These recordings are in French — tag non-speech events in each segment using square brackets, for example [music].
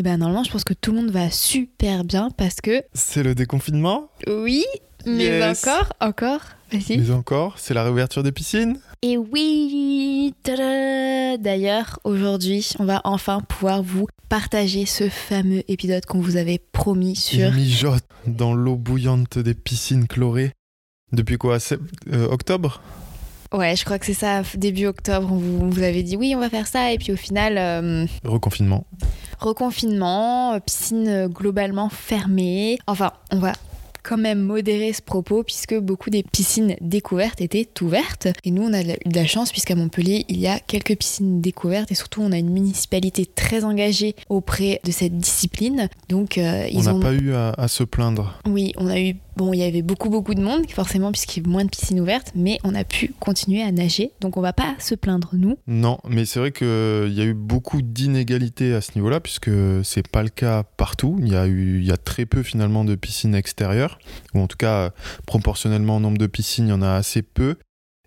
Eh ben normalement je pense que tout le monde va super bien parce que... C'est le déconfinement Oui, mais Yes. encore, encore, vas-y. Mais encore, c'est la réouverture des piscines Et oui, d'ailleurs, aujourd'hui, on va enfin pouvoir vous partager ce fameux épisode qu'on vous avait promis sur... Ils mijotent dans l'eau bouillante des piscines chlorées. Depuis quoi euh, Octobre? Ouais, je crois que c'est ça, début octobre, on vous, on vous avait dit oui, on va faire ça, et puis au final, euh, Reconfinement. reconfinement, euh, piscine euh, globalement fermée. Enfin, on va quand même modérer ce propos puisque beaucoup des piscines découvertes étaient ouvertes. Et nous, on a eu de la chance puisqu'à Montpellier, il y a quelques piscines découvertes et surtout, on a une municipalité très engagée auprès de cette discipline. Donc, euh, On ils n'a ont... pas eu à, à se plaindre. Oui, on a eu... Bon, il y avait beaucoup, beaucoup de monde, forcément, puisqu'il y a moins de piscines ouvertes, mais on a pu continuer à nager. Donc, on va pas se plaindre, nous. Non, mais c'est vrai qu'il y a eu beaucoup d'inégalités à ce niveau-là, puisque c'est pas le cas partout. Il y a eu, très peu finalement de piscines extérieures, ou en tout cas proportionnellement au nombre de piscines, il y en a assez peu.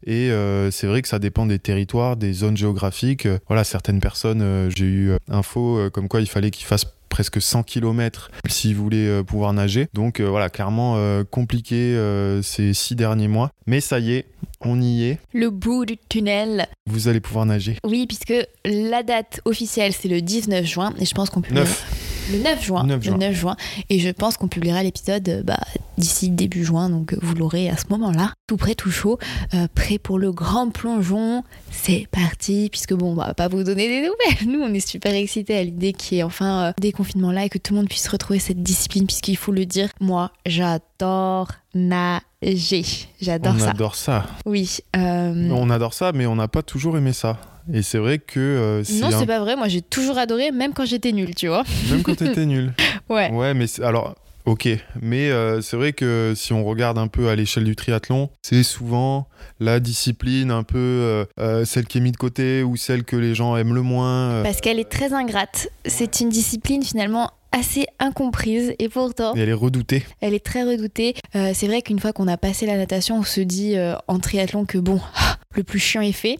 Et euh, c'est vrai que ça dépend des territoires, des zones géographiques. Voilà, certaines personnes, euh, j'ai eu euh, info comme quoi il fallait qu'ils fassent presque 100 km s'ils voulaient euh, pouvoir nager. Donc euh, voilà, clairement euh, compliqué ces six derniers mois. Mais ça y est, on y est. Le bout du tunnel. Vous allez pouvoir nager. Oui, puisque la date officielle, c'est le 19 juin, et je pense qu'on. 9. Le 9 juin. 9 juin. Le 9 juin. Et je pense qu'on publiera l'épisode euh, bah, d'ici début juin, donc euh, vous l'aurez à ce moment-là. Tout prêt, tout chaud, euh, prêt pour le grand plongeon. C'est parti, puisque bon, on va pas vous donner des nouvelles. Nous, on est super excités à l'idée qu'il y ait enfin euh, des confinements là et que tout le monde puisse retrouver cette discipline, puisqu'il faut le dire, moi, j'adore nager. J'adore on ça. adore ça. Oui. euh, On adore ça, mais on n'a pas toujours aimé ça. Et c'est vrai que euh, Non, un- c'est pas vrai. Moi, j'ai toujours adoré, même quand j'étais nulle, tu vois. même quand t'étais nul. [laughs] Ouais. Ouais, mais alors, ok. Mais euh, c'est vrai que si on regarde un peu à l'échelle du triathlon, c'est souvent la discipline un peu euh, euh, celle qui est mise de côté ou celle que les gens aiment le moins. euh, Parce qu'elle est très ingrate. C'est une discipline finalement assez incomprise et pourtant et elle est redoutée. elle est très redoutée. Euh, c'est vrai qu'une fois qu'on a passé la natation, on se dit euh, en triathlon que bon, [laughs] le plus chiant est fait.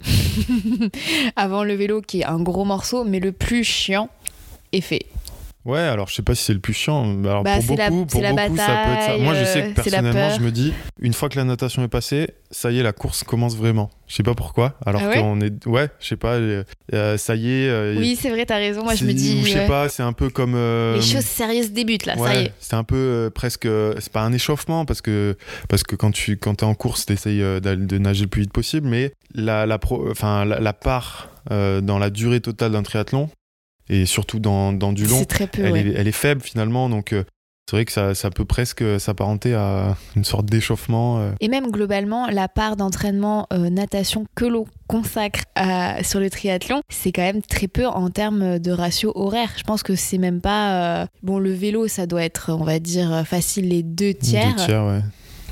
[laughs] Avant le vélo qui est un gros morceau, mais le plus chiant est fait. Ouais, alors je sais pas si c'est le plus chiant. Alors Bah, pour c'est la- beaucoup, pour beaucoup ça peut être ça. bataille, Moi je sais euh, que la personnellement, je me dis, une fois que la natation est passée, ça y est, la course commence vraiment. Je sais pas pourquoi. Alors Ah ouais qu'on est. Ouais, je sais pas, euh, euh, ça y est. euh, Oui, c'est vrai, t'as raison. Moi, je me dis. Je sais ouais, pas, c'est un peu comme. euh, Les choses sérieuses débutent là, ça y est. c'est un peu euh, presque. C'est pas un échauffement parce que parce que quand tu quand t'es en course, t'essayes euh, de nager le plus vite possible, mais la la pro- enfin la, la part euh, dans la durée totale d'un triathlon et surtout dans dans du long, C'est très peu. elle, ouais. est, elle est faible finalement, donc euh, c'est vrai que ça, ça peut presque s'apparenter à une sorte d'échauffement. euh. Et même globalement, la part d'entraînement euh, natation que l'on consacre à- sur le triathlon, c'est quand même très peu en termes de ratio horaire. Je pense que c'est même pas. euh, Bon, le vélo, ça doit être, on va dire, facile les deux tiers. Deux tiers, ouais.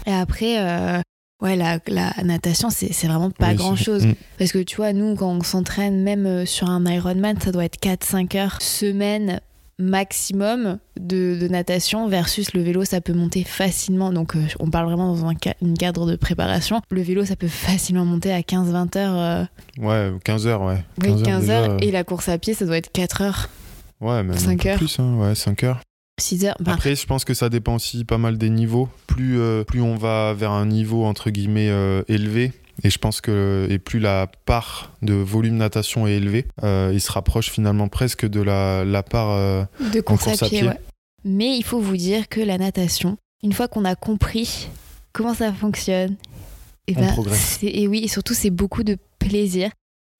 Et après. euh, Ouais, la, la natation, c'est vraiment pas Oui, grand c'est- chose. Mm. Parce que tu vois, nous, quand on s'entraîne, même euh, sur un Ironman, ça doit être 4-5 heures semaine maximum de, de natation versus le vélo, ça peut monter facilement. Donc, euh, on parle vraiment dans un ca- une cadre de préparation. Le vélo, ça peut facilement monter à 15-20 heures. euh, Ouais, 15 heures, ouais. oui, 15 déjà, heures. euh, Et la course à pied, ça doit être 4 heures, Ouais, même un cinq peu heures. plus, hein, ouais, 5 heures. 6 heures. Bah, Après, je pense que ça dépend aussi pas mal des niveaux. Plus, euh, plus on va vers un niveau entre guillemets euh, élevé, et je pense que et plus la part de volume natation est élevée, euh, il se rapproche finalement presque de la, la part. euh, de course, course à à pied, pied. ouais. Mais il faut vous dire que la natation, une fois qu'on a compris comment ça fonctionne, et progresse. c'est- et oui, et surtout c'est beaucoup de plaisir.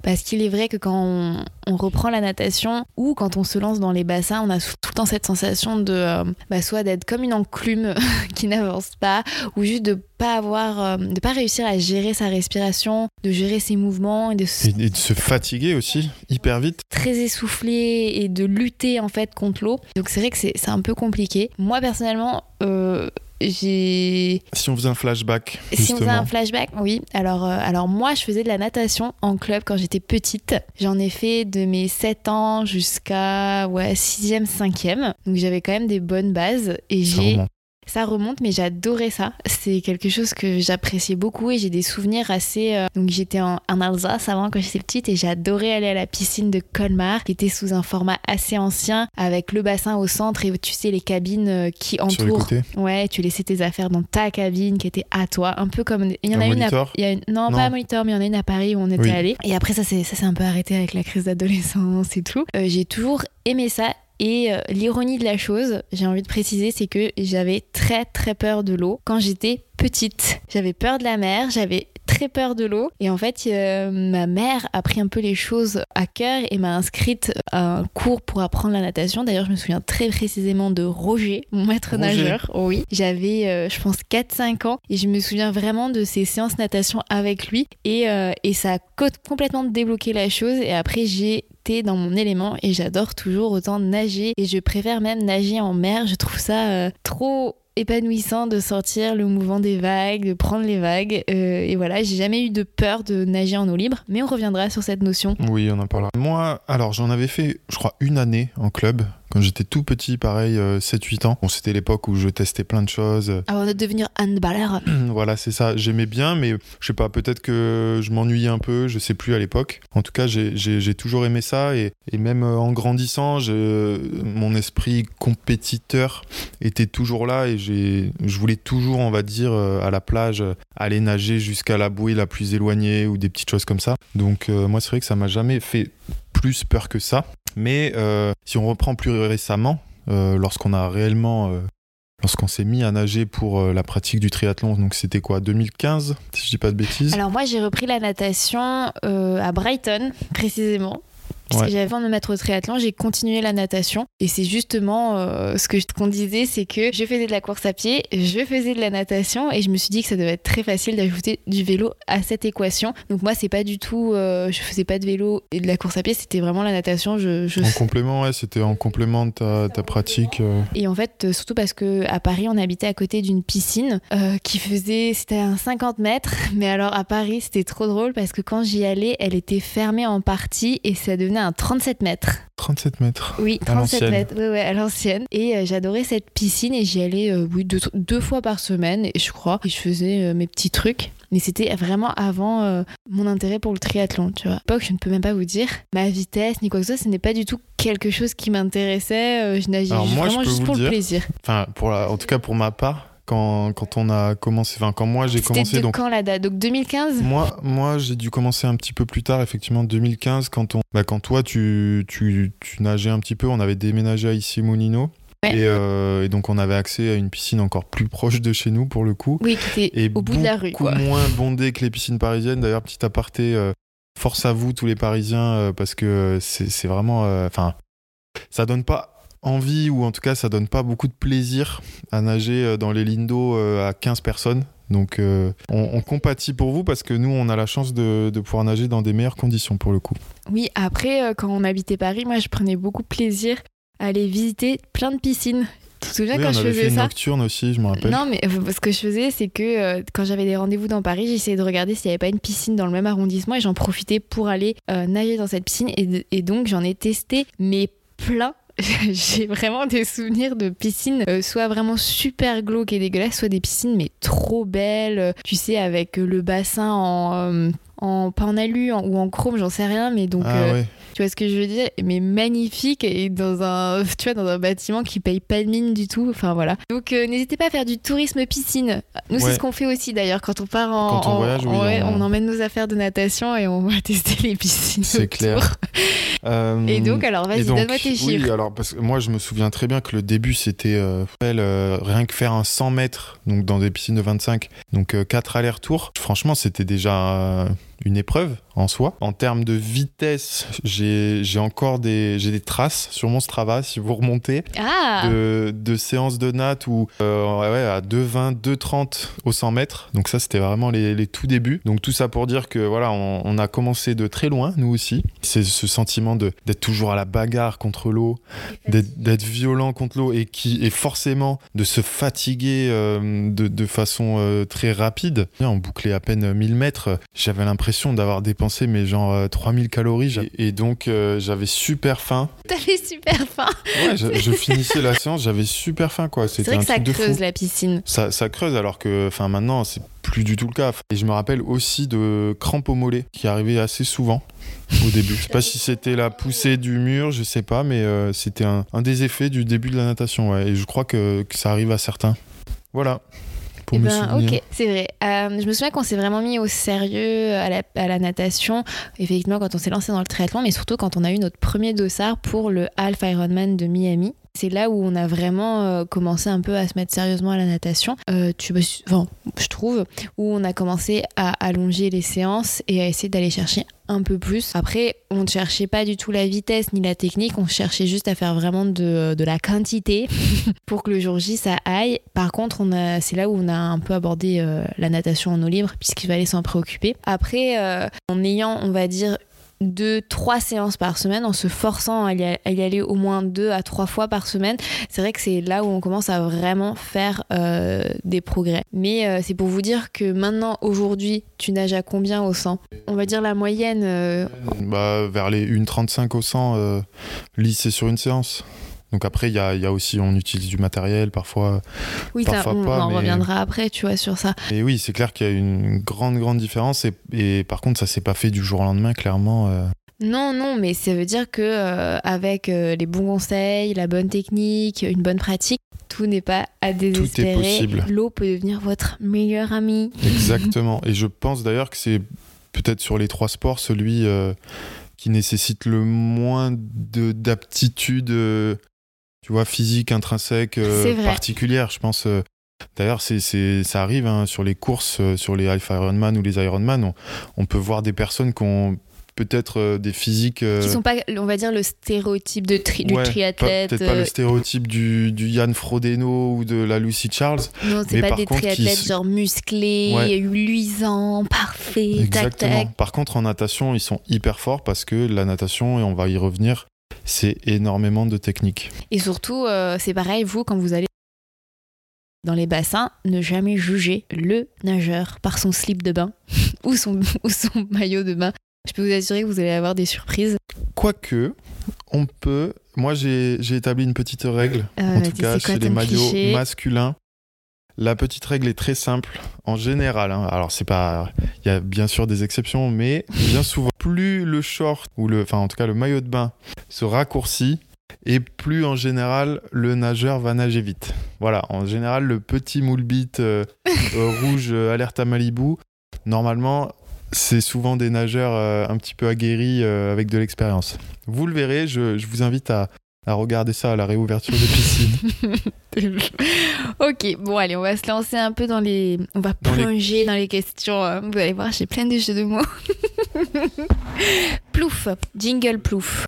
Parce qu'il est vrai que quand on, on reprend la natation ou quand on se lance dans les bassins, on a tout le temps cette sensation de euh, bah, soit d'être comme une enclume [laughs] qui n'avance pas ou juste de pas avoir euh, de pas réussir à gérer sa respiration, de gérer ses mouvements et de se Et, et de se fatiguer aussi hyper vite. très essoufflé et de lutter en fait contre l'eau. Donc c'est vrai que c'est c'est un peu compliqué. Moi personnellement, euh, j'ai Si on faisait un flashback, si on faisait justement. un flashback, oui. Alors, euh, alors moi, je faisais de la natation en club quand j'étais petite. J'en ai fait de mes 7 ans jusqu'à ouais, 6e, 5e. Donc j'avais quand même des bonnes bases. Et j'ai. Ça remonte, mais j'adorais ça. C'est quelque chose que j'appréciais beaucoup et j'ai des souvenirs assez. euh, Donc j'étais en, en Alsace avant quand j'étais petite et j'adorais aller à la piscine de Colmar, qui était sous un format assez ancien, avec le bassin au centre et tu sais les cabines euh, qui Sur les entourent. Ouais, tu laissais tes affaires dans ta cabine qui était à toi, un peu comme il y en Un a une. À, il y a une- non, Non. pas un monitor, mais il y en a une à Paris où on était Oui. allé. Et après ça c'est ça s'est un peu arrêté avec la crise d'adolescence et tout. Euh, j'ai toujours aimé ça. Et euh, l'ironie de la chose, j'ai envie de préciser, c'est que j'avais très très peur de l'eau quand j'étais petite. J'avais peur de la mer, j'avais très peur de l'eau. Et en fait, euh, ma mère a pris un peu les choses à cœur et m'a inscrite à un cours pour apprendre la natation. D'ailleurs, je me souviens très précisément de Roger, mon maître Roger. nageur. Oui, j'avais, euh, je pense, 4-5 ans et je me souviens vraiment de ces séances natation avec lui. Et, euh, et ça a co- complètement débloqué la chose. Et après, j'ai dans mon élément et j'adore toujours autant nager. Et je préfère même nager en mer. Je trouve ça euh, trop épanouissant de sortir le mouvement des vagues, de prendre les vagues. Euh, et voilà, j'ai jamais eu de peur de nager en eau libre, mais on reviendra sur cette notion. Oui, on en parlera. Moi, alors j'en avais fait, je crois, une année en club. Quand j'étais tout petit, pareil, euh, 7-8 ans. Bon, c'était l'époque où je testais plein de choses. Avant de devenir handballeur, [clears throat] voilà, c'est ça. J'aimais bien, mais je sais pas, peut-être que je m'ennuyais un peu, je sais plus à l'époque. En tout cas, j'ai- j'ai j'ai toujours aimé ça. Et, et même euh, en grandissant, je- mon esprit compétiteur était toujours là. Et j'ai- je voulais toujours, on va dire, euh, à la plage, euh, aller nager jusqu'à la bouée la plus éloignée ou des petites choses comme ça. Donc, euh, moi, c'est vrai que ça m'a jamais fait plus peur que ça. Mais euh, si on reprend plus récemment, euh, lorsqu'on a euh, s'est mis à nager pour la pratique du triathlon, donc c'était quoi 2015 si je dis pas de bêtises? Alors moi j'ai repris la natation à Brighton précisément. Parce Ouais. que j'avais avant de me mettre au triathlon, j'ai continué la natation. Et c'est justement euh, ce que je- qu'on disait, c'est que je faisais de la course à pied, je faisais de la natation, et je me suis dit que ça devait être très facile d'ajouter du vélo à cette équation. Donc moi, c'est pas du tout, euh, je faisais pas de vélo et de la course à pied, c'était vraiment la natation. Je, je En complément, ouais, c'était en complément de ta, ta pratique. euh. et en fait, euh, surtout parce que à Paris, on habitait à côté d'une piscine euh, qui faisait, c'était un 50 mètres. Mais alors à Paris, c'était trop drôle parce que quand j'y allais, elle était fermée en partie et ça devenait un 37 mètres. 37 mètres. Oui, À 37 l'ancienne. mètres, ouais, ouais, à l'ancienne. Et euh, j'adorais cette piscine et j'y allais euh, oui, deux, deux fois par semaine, je crois. Et je faisais euh, mes petits trucs. Mais c'était vraiment avant mon intérêt pour le triathlon, tu vois. À l'époque, je ne peux même pas vous dire ma vitesse ni quoi que ce soit, ce n'est pas du tout quelque chose qui m'intéressait. je nageais moi, vraiment juste pour le le dire. plaisir. Enfin, pour la, en tout cas pour ma part, quand, quand on a commencé, enfin quand moi j'ai commencé, de donc quand la date? Donc 2015 moi, moi j'ai dû commencer un petit peu plus tard, effectivement 2015, quand on, bah, quand toi tu, tu, tu nageais un petit peu, on avait déménagé à. Ouais. Et, euh, et donc on avait accès à une piscine encore plus proche de chez nous pour le coup. Oui, qui était et au bout de la rue, beaucoup quoi. moins bondé que les piscines parisiennes. D'ailleurs, petit aparté, euh, force à vous tous les Parisiens euh, parce que c'est vraiment, enfin, ça donne pas envie ou en tout cas ça donne pas beaucoup de plaisir à nager euh, dans les lignes d'eau à 15 personnes. Donc euh, on, on compatit pour vous parce que nous on a la chance de, de pouvoir nager dans des meilleures conditions pour le coup. Oui, après, euh, quand on habitait Paris, moi, je prenais beaucoup de plaisir à aller visiter plein de piscines. Tu te souviens Oui, quand on je avait fait faisais une ça nocturne aussi, je me rappelle. Non, mais ce que je faisais, c'est que euh, quand j'avais des rendez-vous dans Paris, j'essayais de regarder s'il n'y avait pas une piscine dans le même arrondissement et j'en profitais pour aller euh, nager dans cette piscine. Et, et donc, j'en ai testé, mais plein. [laughs] J'ai vraiment des souvenirs de piscines, euh, soit vraiment super glauques et dégueulasses, soit des piscines, mais trop belles. tu sais, avec euh, le bassin en. euh, en, pas en alu en- ou en chrome, j'en sais rien, mais donc ah euh, ouais. tu vois ce que je veux dire? Mais magnifique et dans un, [laughs] tu vois, dans un bâtiment qui paye pas de mine du tout. Enfin voilà. Donc euh, n'hésitez pas à faire du tourisme piscine. Nous c'est ce qu'on fait aussi d'ailleurs quand on part en, Quand on en- voyage, oui, ouais, on- emmène nos affaires de natation et on va [laughs] tester les piscines. C'est clair. Euh, Et donc alors vas-y donne-moi tes chiffres. Oui, alors parce que moi je me souviens très bien que le début c'était euh, euh, rien que faire un 100 mètres donc dans des piscines de 25, donc 4 allers-retours. Franchement, c'était déjà une épreuve en soi. En termes de vitesse, j'ai encore des, des traces sur mon Strava, si vous remontez, Ah de, de séances de natte où euh, ouais, à 2,20, 2,30 au 100 mètres. Donc ça, c'était vraiment les, les tout débuts. Donc tout ça pour dire que voilà, on, on a commencé de très loin, nous aussi. C'est ce sentiment d'être toujours à la bagarre contre l'eau, d'être d'être violent contre l'eau et qui est forcément de se fatiguer euh, de, de façon euh, très rapide. On bouclait à peine 1000 mètres. J'avais l'impression d'avoir dépensé mais genre euh, 3000 calories. Et, et donc euh, j'avais super faim. T'avais super faim. Ouais, je, je finissais la séance, j'avais super faim quoi. C'est vrai un que ça creuse la piscine. Ça, ça creuse alors que enfin maintenant c'est plus du tout le cas. Et je me rappelle aussi de crampes au mollet qui arrivaient assez souvent au début. Je sais pas si c'était la poussée du mur, je sais pas, mais euh, c'était un, un des effets du début de la natation. Ouais. Et je crois que, que ça arrive à certains. Voilà. Pour Eh me ben, souvenir. ok, c'est vrai. Euh, je me souviens qu'on s'est vraiment mis au sérieux à la, à la natation, effectivement, quand on s'est lancé dans le triathlon, mais surtout quand on a eu notre premier dossard pour le Half Ironman de Miami. C'est là où on a vraiment euh, commencé un peu à se mettre sérieusement à la natation. Euh, tu, enfin, je trouve, où on a commencé à allonger les séances et à essayer d'aller chercher un peu plus. Après, on ne cherchait pas du tout la vitesse ni la technique, on cherchait juste à faire vraiment de, la quantité [laughs] pour que le jour J ça aille. Par contre, c'est là où on a un peu abordé euh, la natation en eau libre puisqu'il fallait s'en préoccuper. Après, en ayant, on va dire, deux, trois séances par semaine, en se forçant à y, aller au moins deux à trois fois par semaine, c'est vrai que c'est là où on commence à vraiment faire euh, des progrès. Mais euh, c'est pour vous dire que maintenant, aujourd'hui, tu nages à combien au 100 On va dire la moyenne. euh, Bah, vers les 1,35 au 100 euh, lissé sur une séance. Donc après, il y a, il y a aussi, on utilise du matériel parfois. oui, Parfois on, pas, on en mais- reviendra après, tu vois, sur ça. Et oui, c'est clair qu'il y a une grande, grande différence. Et, et par contre, ça s'est pas fait du jour au lendemain, clairement. euh. Non, non, mais ça veut dire que euh, avec euh, les bons conseils, la bonne technique, une bonne pratique, tout n'est pas à désespérer. possible. L'eau peut devenir votre meilleur ami. Exactement. et je pense d'ailleurs que c'est peut-être sur les trois sports celui qui nécessite le moins de- d'aptitude, tu vois, physique, intrinsèque, euh, particulière. Je pense. euh, D'ailleurs, c'est, ça arrive hein, sur les courses, euh, sur les Alpha Ironman ou les Ironman. On, on peut voir des personnes qui ont peut-être des physiques. Qui sont pas, on va dire, le stéréotype de tri- du ouais, triathlète. Peut-être pas le stéréotype du, du Yann Frodeno ou de la Lucy Charles. non, c'est pas par des contre, triathlètes genre musclés, Ouais. luisants, parfaits, tac Exactement. tac. Par contre, en natation, ils sont hyper forts parce que la natation, et on va y revenir, c'est énormément de technique. Et surtout, euh, c'est pareil, vous, quand vous allez dans les bassins, ne jamais juger le nageur par son slip de bain [laughs] ou son, [laughs] ou son maillot de bain. Je peux vous assurer que vous allez avoir des surprises. Quoique, on peut. Moi, j'ai établi une petite règle, Euh, en tout cas chez les maillots cliché? masculins. La petite règle est très simple. En général, hein, alors c'est pas. Il y a bien sûr des exceptions, mais bien souvent, plus le short, ou le. Enfin, en tout cas, le maillot de bain se raccourcit, et plus en général, le nageur va nager vite. Voilà, en général, le petit moule bite euh, [laughs] euh, rouge euh, alerte à Malibu, normalement, c'est souvent des nageurs un petit peu aguerris avec de l'expérience. Vous le verrez, je, je vous invite à, à regarder ça à la réouverture des piscines. [laughs] ok, bon allez, on va se lancer un peu dans les... On va Dans les- plonger dans les questions. hein. Vous allez voir, j'ai plein de jeux de mots. [laughs] plouf, jingle plouf.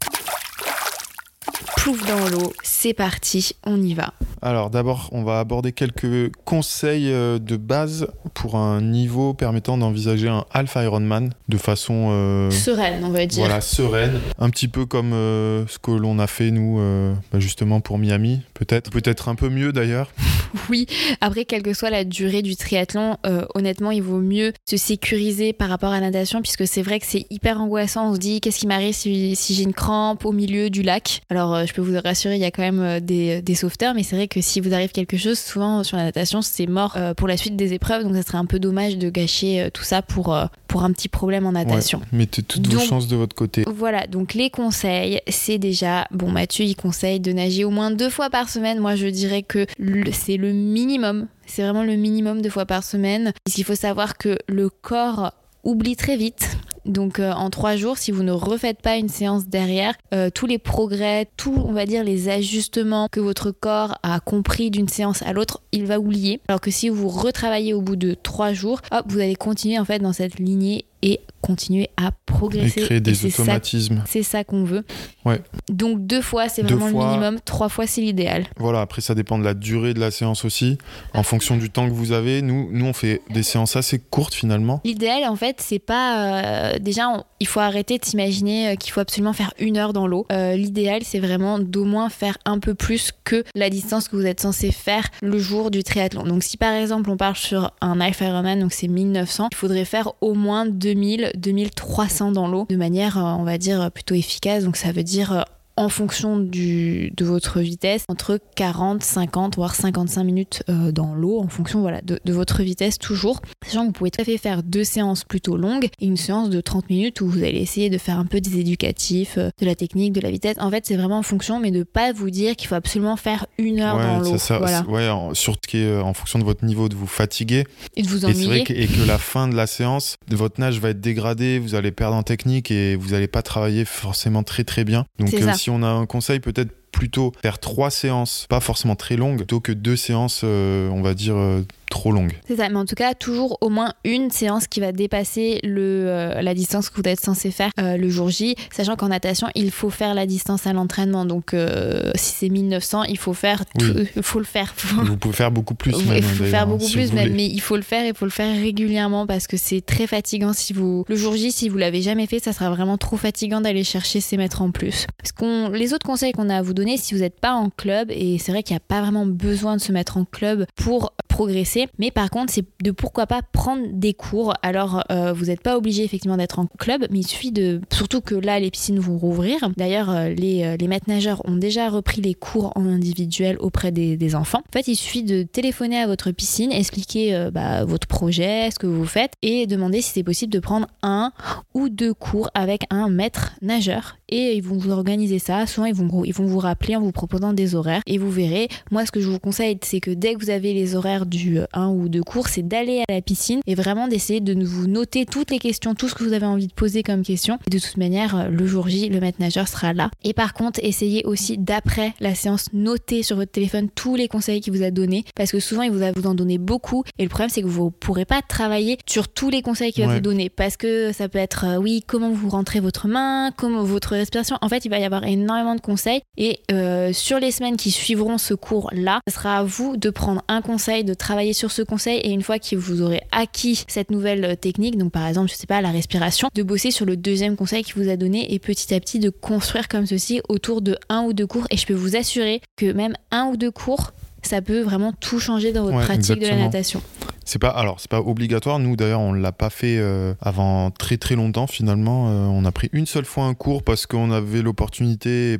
Plouf dans l'eau, c'est parti, on y va. Alors d'abord, on va aborder quelques conseils euh, de base pour un niveau permettant d'envisager un Alpha Ironman de façon euh, Sereine, on va dire. voilà, sereine, un petit peu comme euh, ce que l'on a fait nous euh, bah, justement pour Miami, peut-être, peut-être un peu mieux d'ailleurs. [laughs] Oui, après, quelle que soit la durée du triathlon, honnêtement, il vaut mieux se sécuriser par rapport à la natation, puisque c'est vrai que c'est hyper angoissant. On se dit, qu'est-ce qui m'arrive si, si j'ai une crampe au milieu du lac? Alors, je peux vous rassurer, il y a quand même euh, des, des sauveteurs, mais c'est vrai que si vous arrive quelque chose, souvent sur la natation, c'est mort euh, pour la suite des épreuves, donc ça serait un peu dommage de gâcher euh, tout ça pour, euh, pour un petit problème en natation. Ouais, mettez toutes vos chances de votre côté. Voilà, donc les conseils, c'est déjà, bon Mathieu il conseille de nager au moins deux fois par semaine, moi je dirais que c'est le minimum, c'est vraiment le minimum deux fois par semaine, parce qu'il faut savoir que le corps oublie très vite. Donc euh, en trois jours, si vous ne refaites pas une séance derrière, euh, tous les progrès, tout on va dire les ajustements que votre corps a compris d'une séance à l'autre, il va oublier. Alors que si vous retravaillez au bout de trois jours, hop, vous allez continuer en fait dans cette lignée et continuer à progresser. Et créer des automatismes. C'est ça qu'on veut. Ouais. Donc deux fois, c'est vraiment fois. le minimum. Trois fois, c'est l'idéal. Voilà, après ça dépend de la durée de la séance aussi, en fonction du temps que vous avez. Nous, nous on fait des séances assez courtes finalement. L'idéal, en fait, c'est pas. euh, déjà, on- il faut arrêter de s'imaginer euh, qu'il faut absolument faire une heure dans l'eau. Euh, L'idéal, c'est vraiment d'au moins faire un peu plus que la distance que vous êtes censé faire le jour du triathlon. Donc, si par exemple, on part sur un Ironman, donc c'est 1900, il faudrait faire au moins 2000, 2300 dans l'eau de manière, euh, on va dire, plutôt efficace. Donc, ça veut dire. En fonction du, de votre vitesse, entre 40, 50, voire 55 minutes euh, dans l'eau, en fonction voilà, de, de votre vitesse toujours. Sachant que vous pouvez tout à fait faire deux séances plutôt longues et une séance de 30 minutes où vous allez essayer de faire un peu des éducatifs, euh, de la technique, de la vitesse. En fait, c'est vraiment en fonction, mais de pas vous dire qu'il faut absolument faire une heure dans Ouais, l'eau. c'est ça. Voilà. Ouais, en, sur ce qui est euh, en fonction de votre niveau de vous fatiguer. Et de vous Et c'est vrai ennuyer. que, et que la fin de la séance, votre nage va être dégradé, vous allez perdre en technique et vous n'allez pas travailler forcément très très bien. Donc euh, si on a un conseil, peut-être plutôt faire trois séances, pas forcément très longues, plutôt que deux séances, euh, on va dire, euh, trop longues. C'est ça, mais en tout cas, toujours au moins une séance qui va dépasser le, euh, la distance que vous êtes censé faire euh, le jour J, sachant qu'en natation, il faut faire la distance à l'entraînement. Donc, euh, si c'est 1900, il faut faire tout, Oui. il faut le faire. Vous pouvez faire beaucoup plus. Il même, faut faire hein, beaucoup si plus, même, mais il faut le faire et il faut le faire régulièrement parce que c'est très fatigant. Si vous le jour J, si vous l'avez jamais fait, ça sera vraiment trop fatigant d'aller chercher ces mètres en plus. Parce qu'on, les autres conseils qu'on a à vous donner, si vous n'êtes pas en club, et c'est vrai qu'il n'y a pas vraiment besoin de se mettre en club pour progresser, mais par contre, c'est de pourquoi pas prendre des cours. Alors, euh, vous n'êtes pas obligé effectivement d'être en club, mais il suffit de, surtout que là, les piscines vont rouvrir. D'ailleurs, euh, les, euh, les maîtres nageurs ont déjà repris les cours en individuel auprès des, des enfants. En fait, il suffit de téléphoner à votre piscine, expliquer euh, bah, votre projet, ce que vous faites, et demander si c'est possible de prendre un ou deux cours avec un maître nageur. Et ils vont vous organiser ça. Souvent, ils vont, ils vont vous rappeler en vous proposant des horaires. Et vous verrez, moi, ce que je vous conseille, c'est que dès que vous avez les horaires du 1 ou 2 cours, c'est d'aller à la piscine et vraiment d'essayer de vous noter toutes les questions, tout ce que vous avez envie de poser comme question. Et de toute manière, le jour J, le maître nageur sera là. Et par contre, essayez aussi d'après la séance, noter sur votre téléphone tous les conseils qu'il vous a donnés. Parce que souvent, il vous a vous en donné beaucoup. Et le problème, c'est que vous ne pourrez pas travailler sur tous les conseils qu'il va Ouais. vous donner. Parce que ça peut être, euh, oui, comment vous rentrez votre main, comment votre respiration. En fait, il va y avoir énormément de conseils. Et euh, sur les semaines qui suivront ce cours-là, ce sera à vous de prendre un conseil, de travailler sur ce conseil. Et une fois que vous aurez acquis cette nouvelle euh, technique, donc par exemple, je sais pas, la respiration, de bosser sur le deuxième conseil qu'il vous a donné et petit à petit de construire comme ceci autour de un ou deux cours. Et je peux vous assurer que même un ou deux cours, ça peut vraiment tout changer dans votre Ouais, pratique de la natation. C'est pas alors c'est pas obligatoire. Nous d'ailleurs on l'a pas fait euh, avant très très longtemps finalement. Euh, on a pris une seule fois un cours parce qu'on avait l'opportunité,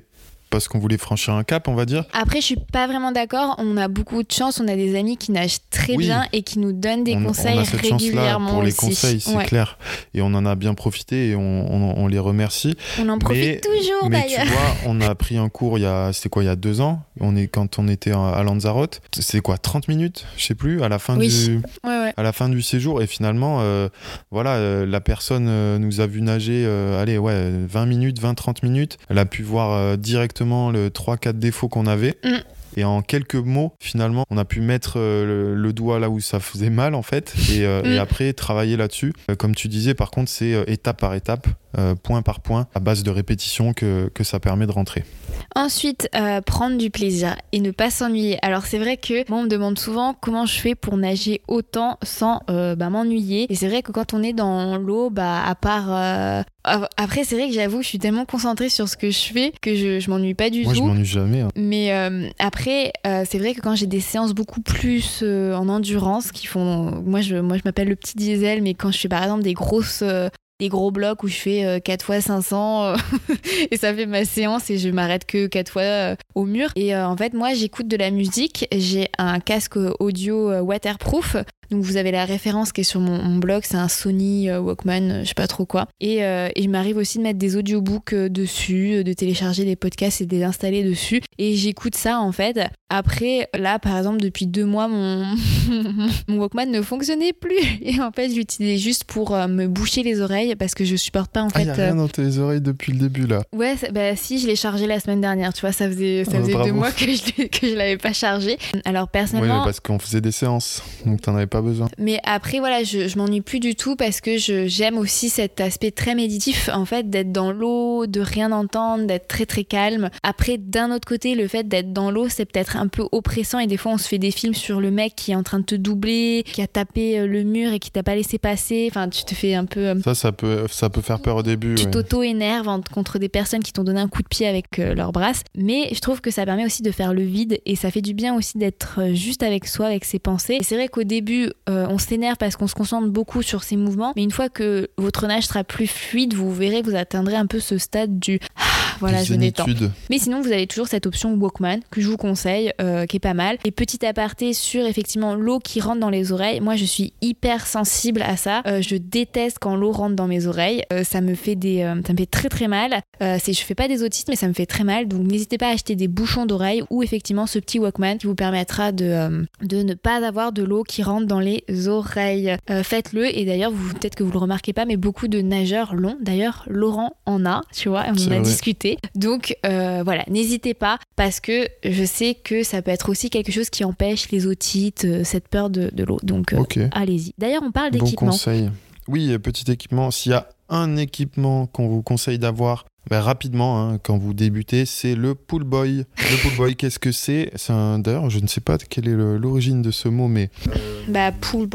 parce qu'on voulait franchir un cap, on va dire. Après, je suis pas vraiment d'accord. On a beaucoup de chance. On a des amis qui nagent très Oui. bien et qui nous donnent des on, conseils on a cette chance-là régulièrement pour les conseils, c'est Ouais. clair. Et on en a bien profité et on, les remercie. On en profite Mais- toujours Mais tu d'ailleurs. vois, on a [laughs] pris un cours il y a, c'était quoi, il y a deux ans? On est quand on était à Lanzarote. C'est quoi, 30 minutes, je sais plus, à la fin Oui. du, Ouais, ouais. à la fin du séjour. Et finalement, euh, voilà, euh, la personne euh, nous a vu nager, euh, allez, ouais, 20 minutes, 20-30 minutes. Elle a pu voir euh, le 3-4 défauts qu'on avait. Mm. Et en quelques mots, finalement, on a pu mettre euh, le, le doigt là où ça faisait mal, en fait, et, euh, et Mm. après travailler là-dessus. Euh, comme tu disais, par contre, c'est étape par étape, euh, point par point, à base de répétition que, que ça permet de rentrer. Ensuite, euh, prendre du plaisir et ne pas s'ennuyer. Alors c'est vrai que moi on me demande souvent comment je fais pour nager autant sans euh, bah, m'ennuyer. Et c'est vrai que quand on est dans l'eau, bah à part après c'est vrai que j'avoue je suis tellement concentrée sur ce que je fais que je, je m'ennuie pas du Moi, je tout. m'ennuie jamais. hein. Mais après, c'est vrai que quand j'ai des séances beaucoup plus en endurance, qui font, moi je, moi je m'appelle le petit diesel, mais quand je fais par exemple des grosses, des gros blocs où je fais euh, 4 fois 500 euh, [laughs] et ça fait ma séance et je m'arrête que 4 fois euh, au mur. Et euh, en fait, moi j'écoute de la musique, j'ai un casque audio euh, waterproof. Donc vous avez la référence qui est sur mon, blog, c'est un Sony euh, Walkman, euh, je sais pas trop quoi. Et, euh, et il m'arrive aussi de mettre des audiobooks euh, dessus, euh, de télécharger des podcasts et de les installer dessus. Et j'écoute ça en fait. Après, là par exemple, depuis deux mois, mon, [laughs] Walkman ne fonctionnait plus. Et en fait, je l'utilisais juste pour euh, me boucher les oreilles parce que je supporte pas en Ah, fait. y a euh, rien dans tes oreilles depuis le début, là. Ouais, bah si, je l'ai chargé la semaine dernière, tu vois, ça faisait, ça Ah, faisait deux mois que je, que je l'avais pas chargé. Alors Oui, personnellement, mais parce qu'on faisait des séances, donc t'en avais pas besoin. Mais après, voilà, je, je m'ennuie plus du tout parce que je- j'aime aussi cet aspect très méditif, en fait, d'être dans l'eau, de rien entendre, d'être très très calme. Après, d'un autre côté, le fait d'être dans l'eau, c'est peut-être un peu oppressant et des fois, on se fait des films sur le mec qui est en train de te doubler, qui a tapé euh, le mur et qui t'a pas laissé passer. Enfin, tu te fais un peu. euh, Ça, ça peut, ça peut faire peur au début. tu ouais. t'auto-énerves contre des personnes qui t'ont donné un coup de pied avec euh, leur brasse. Mais je trouve que ça permet aussi de faire le vide et ça fait du bien aussi d'être euh, juste avec soi, avec ses pensées. Et c'est vrai qu'au début, euh, on s'énerve parce qu'on se concentre beaucoup sur ses mouvements. Mais une fois que votre nage sera plus fluide, vous verrez que vous atteindrez un peu ce stade du voilà, je détends. Mais sinon, vous avez toujours cette option Walkman que je vous conseille, euh, qui est pas mal. Et petit aparté sur effectivement l'eau qui rentre dans les oreilles. Moi, je suis hyper sensible à ça. Euh, je déteste quand l'eau rentre dans mes oreilles. Euh, ça me fait des, ça me fait très très mal. C'est, je fais pas des otites, mais ça me fait très mal. Donc n'hésitez pas à acheter des bouchons d'oreilles ou effectivement ce petit Walkman qui vous permettra de, de ne pas avoir de l'eau qui rentre dans les oreilles. Faites-le. Et d'ailleurs, vous peut-être que vous le remarquez pas, mais beaucoup de nageurs l'ont. D'ailleurs, Laurent en a, tu vois, on en a vrai. discuté. Donc euh, voilà, n'hésitez pas parce que je sais que ça peut être aussi quelque chose qui empêche les otites, euh, cette peur de, de l'eau. Donc euh, allez-y. D'ailleurs, on parle Bon d'équipement. conseil. Oui, petit équipement. S'il y a un équipement qu'on vous conseille d'avoir ben, rapidement hein, quand vous débutez, c'est le pool boy. Le pool boy, [laughs] qu'est-ce que c'est? C'est un. D'ailleurs, je ne sais pas quelle est l'origine de ce mot, mais bah, pool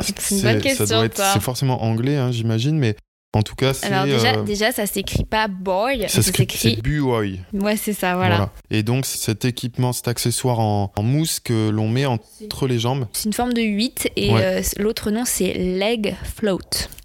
c'est une bonne question. ça. C'est forcément anglais, hein, j'imagine, mais en tout cas, c'est. Alors déjà, euh, déjà, ça s'écrit pas boy, ça s'écrit- buoy. Ouais, c'est ça, voilà. Et donc, cet équipement, cet accessoire en, en mousse que l'on met entre les jambes, C'est une forme de 8 et Ouais. euh, l'autre nom c'est leg float.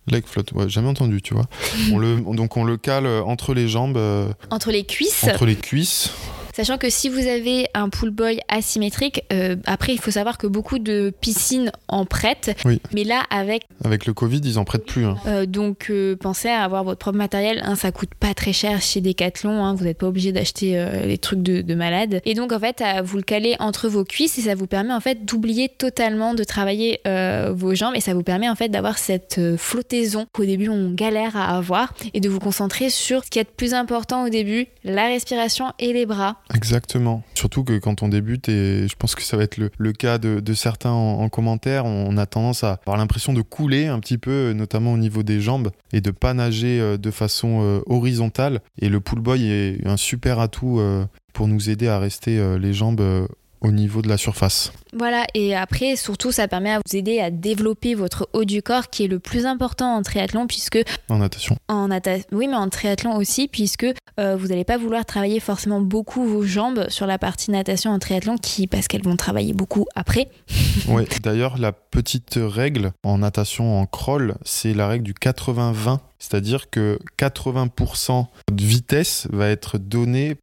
leg float, ouais, jamais entendu, tu vois. [laughs] on le, donc, on le cale euh, entre les jambes, euh, Entre les cuisses, entre les cuisses. Sachant que si vous avez un pool boy asymétrique, euh, après il faut savoir que beaucoup de piscines en prêtent. Oui. Mais là, avec Avec le Covid, ils en prêtent plus. hein. euh, donc euh, pensez à avoir votre propre matériel. Hein, ça coûte pas très cher chez Decathlon. Hein, vous n'êtes pas obligé d'acheter euh, les trucs de, de malade. Et donc en fait, euh, vous le calez entre vos cuisses et ça vous permet en fait d'oublier totalement de travailler euh, vos jambes et ça vous permet en fait d'avoir cette euh, flottaison qu'au début on galère à avoir et de vous concentrer sur ce qui est de plus important au début, la respiration et les bras. Exactement. Surtout que quand on débute, et je pense que ça va être le, cas de, certains en, en commentaire, on a tendance à avoir l'impression de couler un petit peu, notamment au niveau des jambes, et de pas nager euh, de façon euh, horizontale. Et le pool boy est un super atout euh, pour nous aider à rester les jambes au niveau de la surface. Voilà, et après, surtout, ça permet à vous aider à développer votre haut du corps qui est le plus important en triathlon, puisque En natation. en nata- oui, mais en triathlon aussi, puisque euh, vous n'allez pas vouloir travailler forcément beaucoup vos jambes sur la partie natation en triathlon, qui, parce qu'elles vont travailler beaucoup après. [laughs] Ouais. D'ailleurs, la petite règle en natation en crawl, c'est la règle du 80-20. C'est-à-dire que 80% de vitesse va être donnée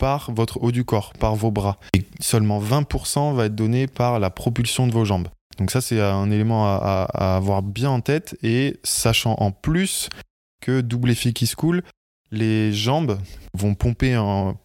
par votre haut du corps, par vos bras. Et seulement 20% va être donné par la propulsion de vos jambes. Donc ça, c'est un élément à, avoir bien en tête. Et sachant en plus que double effet qui se coule, les jambes vont pomper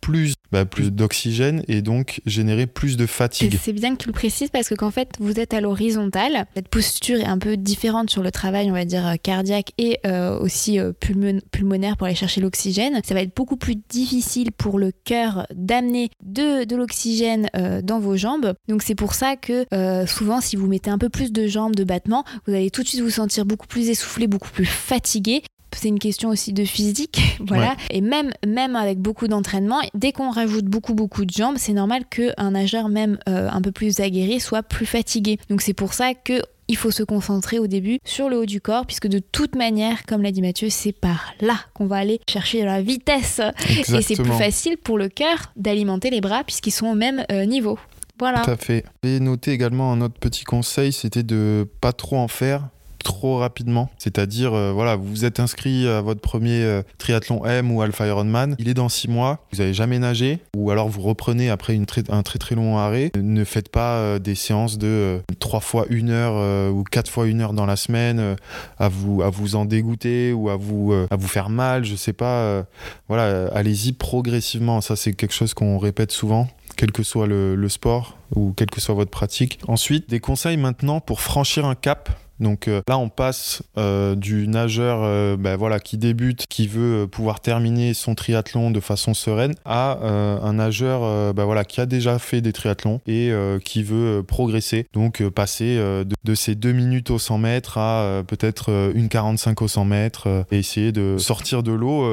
plus, bah, plus d'oxygène et donc générer plus de fatigue. C'est bien que tu le précises parce que qu'en fait, vous êtes à l'horizontale. Cette posture est un peu différente sur le travail, on va dire, euh, cardiaque et euh, aussi euh, pulmon- pulmonaire pour aller chercher l'oxygène. Ça va être beaucoup plus difficile pour le cœur d'amener de, l'oxygène dans vos jambes. Donc c'est pour ça que souvent, si vous mettez un peu plus de jambes, de battements, vous allez tout de suite vous sentir beaucoup plus essoufflé, beaucoup plus fatigué. C'est une question aussi de physique, [laughs] voilà. Ouais. Et même, même avec beaucoup d'entraînement, dès qu'on rajoute beaucoup, beaucoup de jambes, c'est normal qu'un nageur, même euh, un peu plus aguerri, soit plus fatigué. Donc c'est pour ça que il faut se concentrer au début sur le haut du corps, puisque de toute manière, comme l'a dit Mathieu, c'est par là qu'on va aller chercher de la vitesse. Et c'est plus Exactement. facile pour le cœur d'alimenter les bras, puisqu'ils sont au même euh, niveau. Voilà. Tout à fait. Et noter également un autre petit conseil, c'était de pas trop en faire trop rapidement. C'est-à-dire, euh, voilà, vous vous êtes inscrit à votre premier euh, triathlon M ou Alpha Ironman, il est dans six mois, vous avez jamais nagé, ou alors vous reprenez après un très très long arrêt. Ne faites pas euh, des séances de trois fois une heure ou quatre fois une heure dans la semaine à vous à vous en dégoûter ou à vous à vous faire mal, je sais pas. voilà, allez-y progressivement. Ça, c'est quelque chose qu'on répète souvent quel que soit le, le sport ou quelle que soit votre pratique. Ensuite, des conseils maintenant pour franchir un cap Donc euh, là, on passe euh, du nageur euh, ben voilà, qui débute, qui veut pouvoir terminer son triathlon de façon sereine, à un nageur ben voilà, qui a déjà fait des triathlons et qui veut progresser. Donc passer de, ces 2 minutes au 100 mètres à peut-être une 45 au 100 mètres et essayer de sortir de l'eau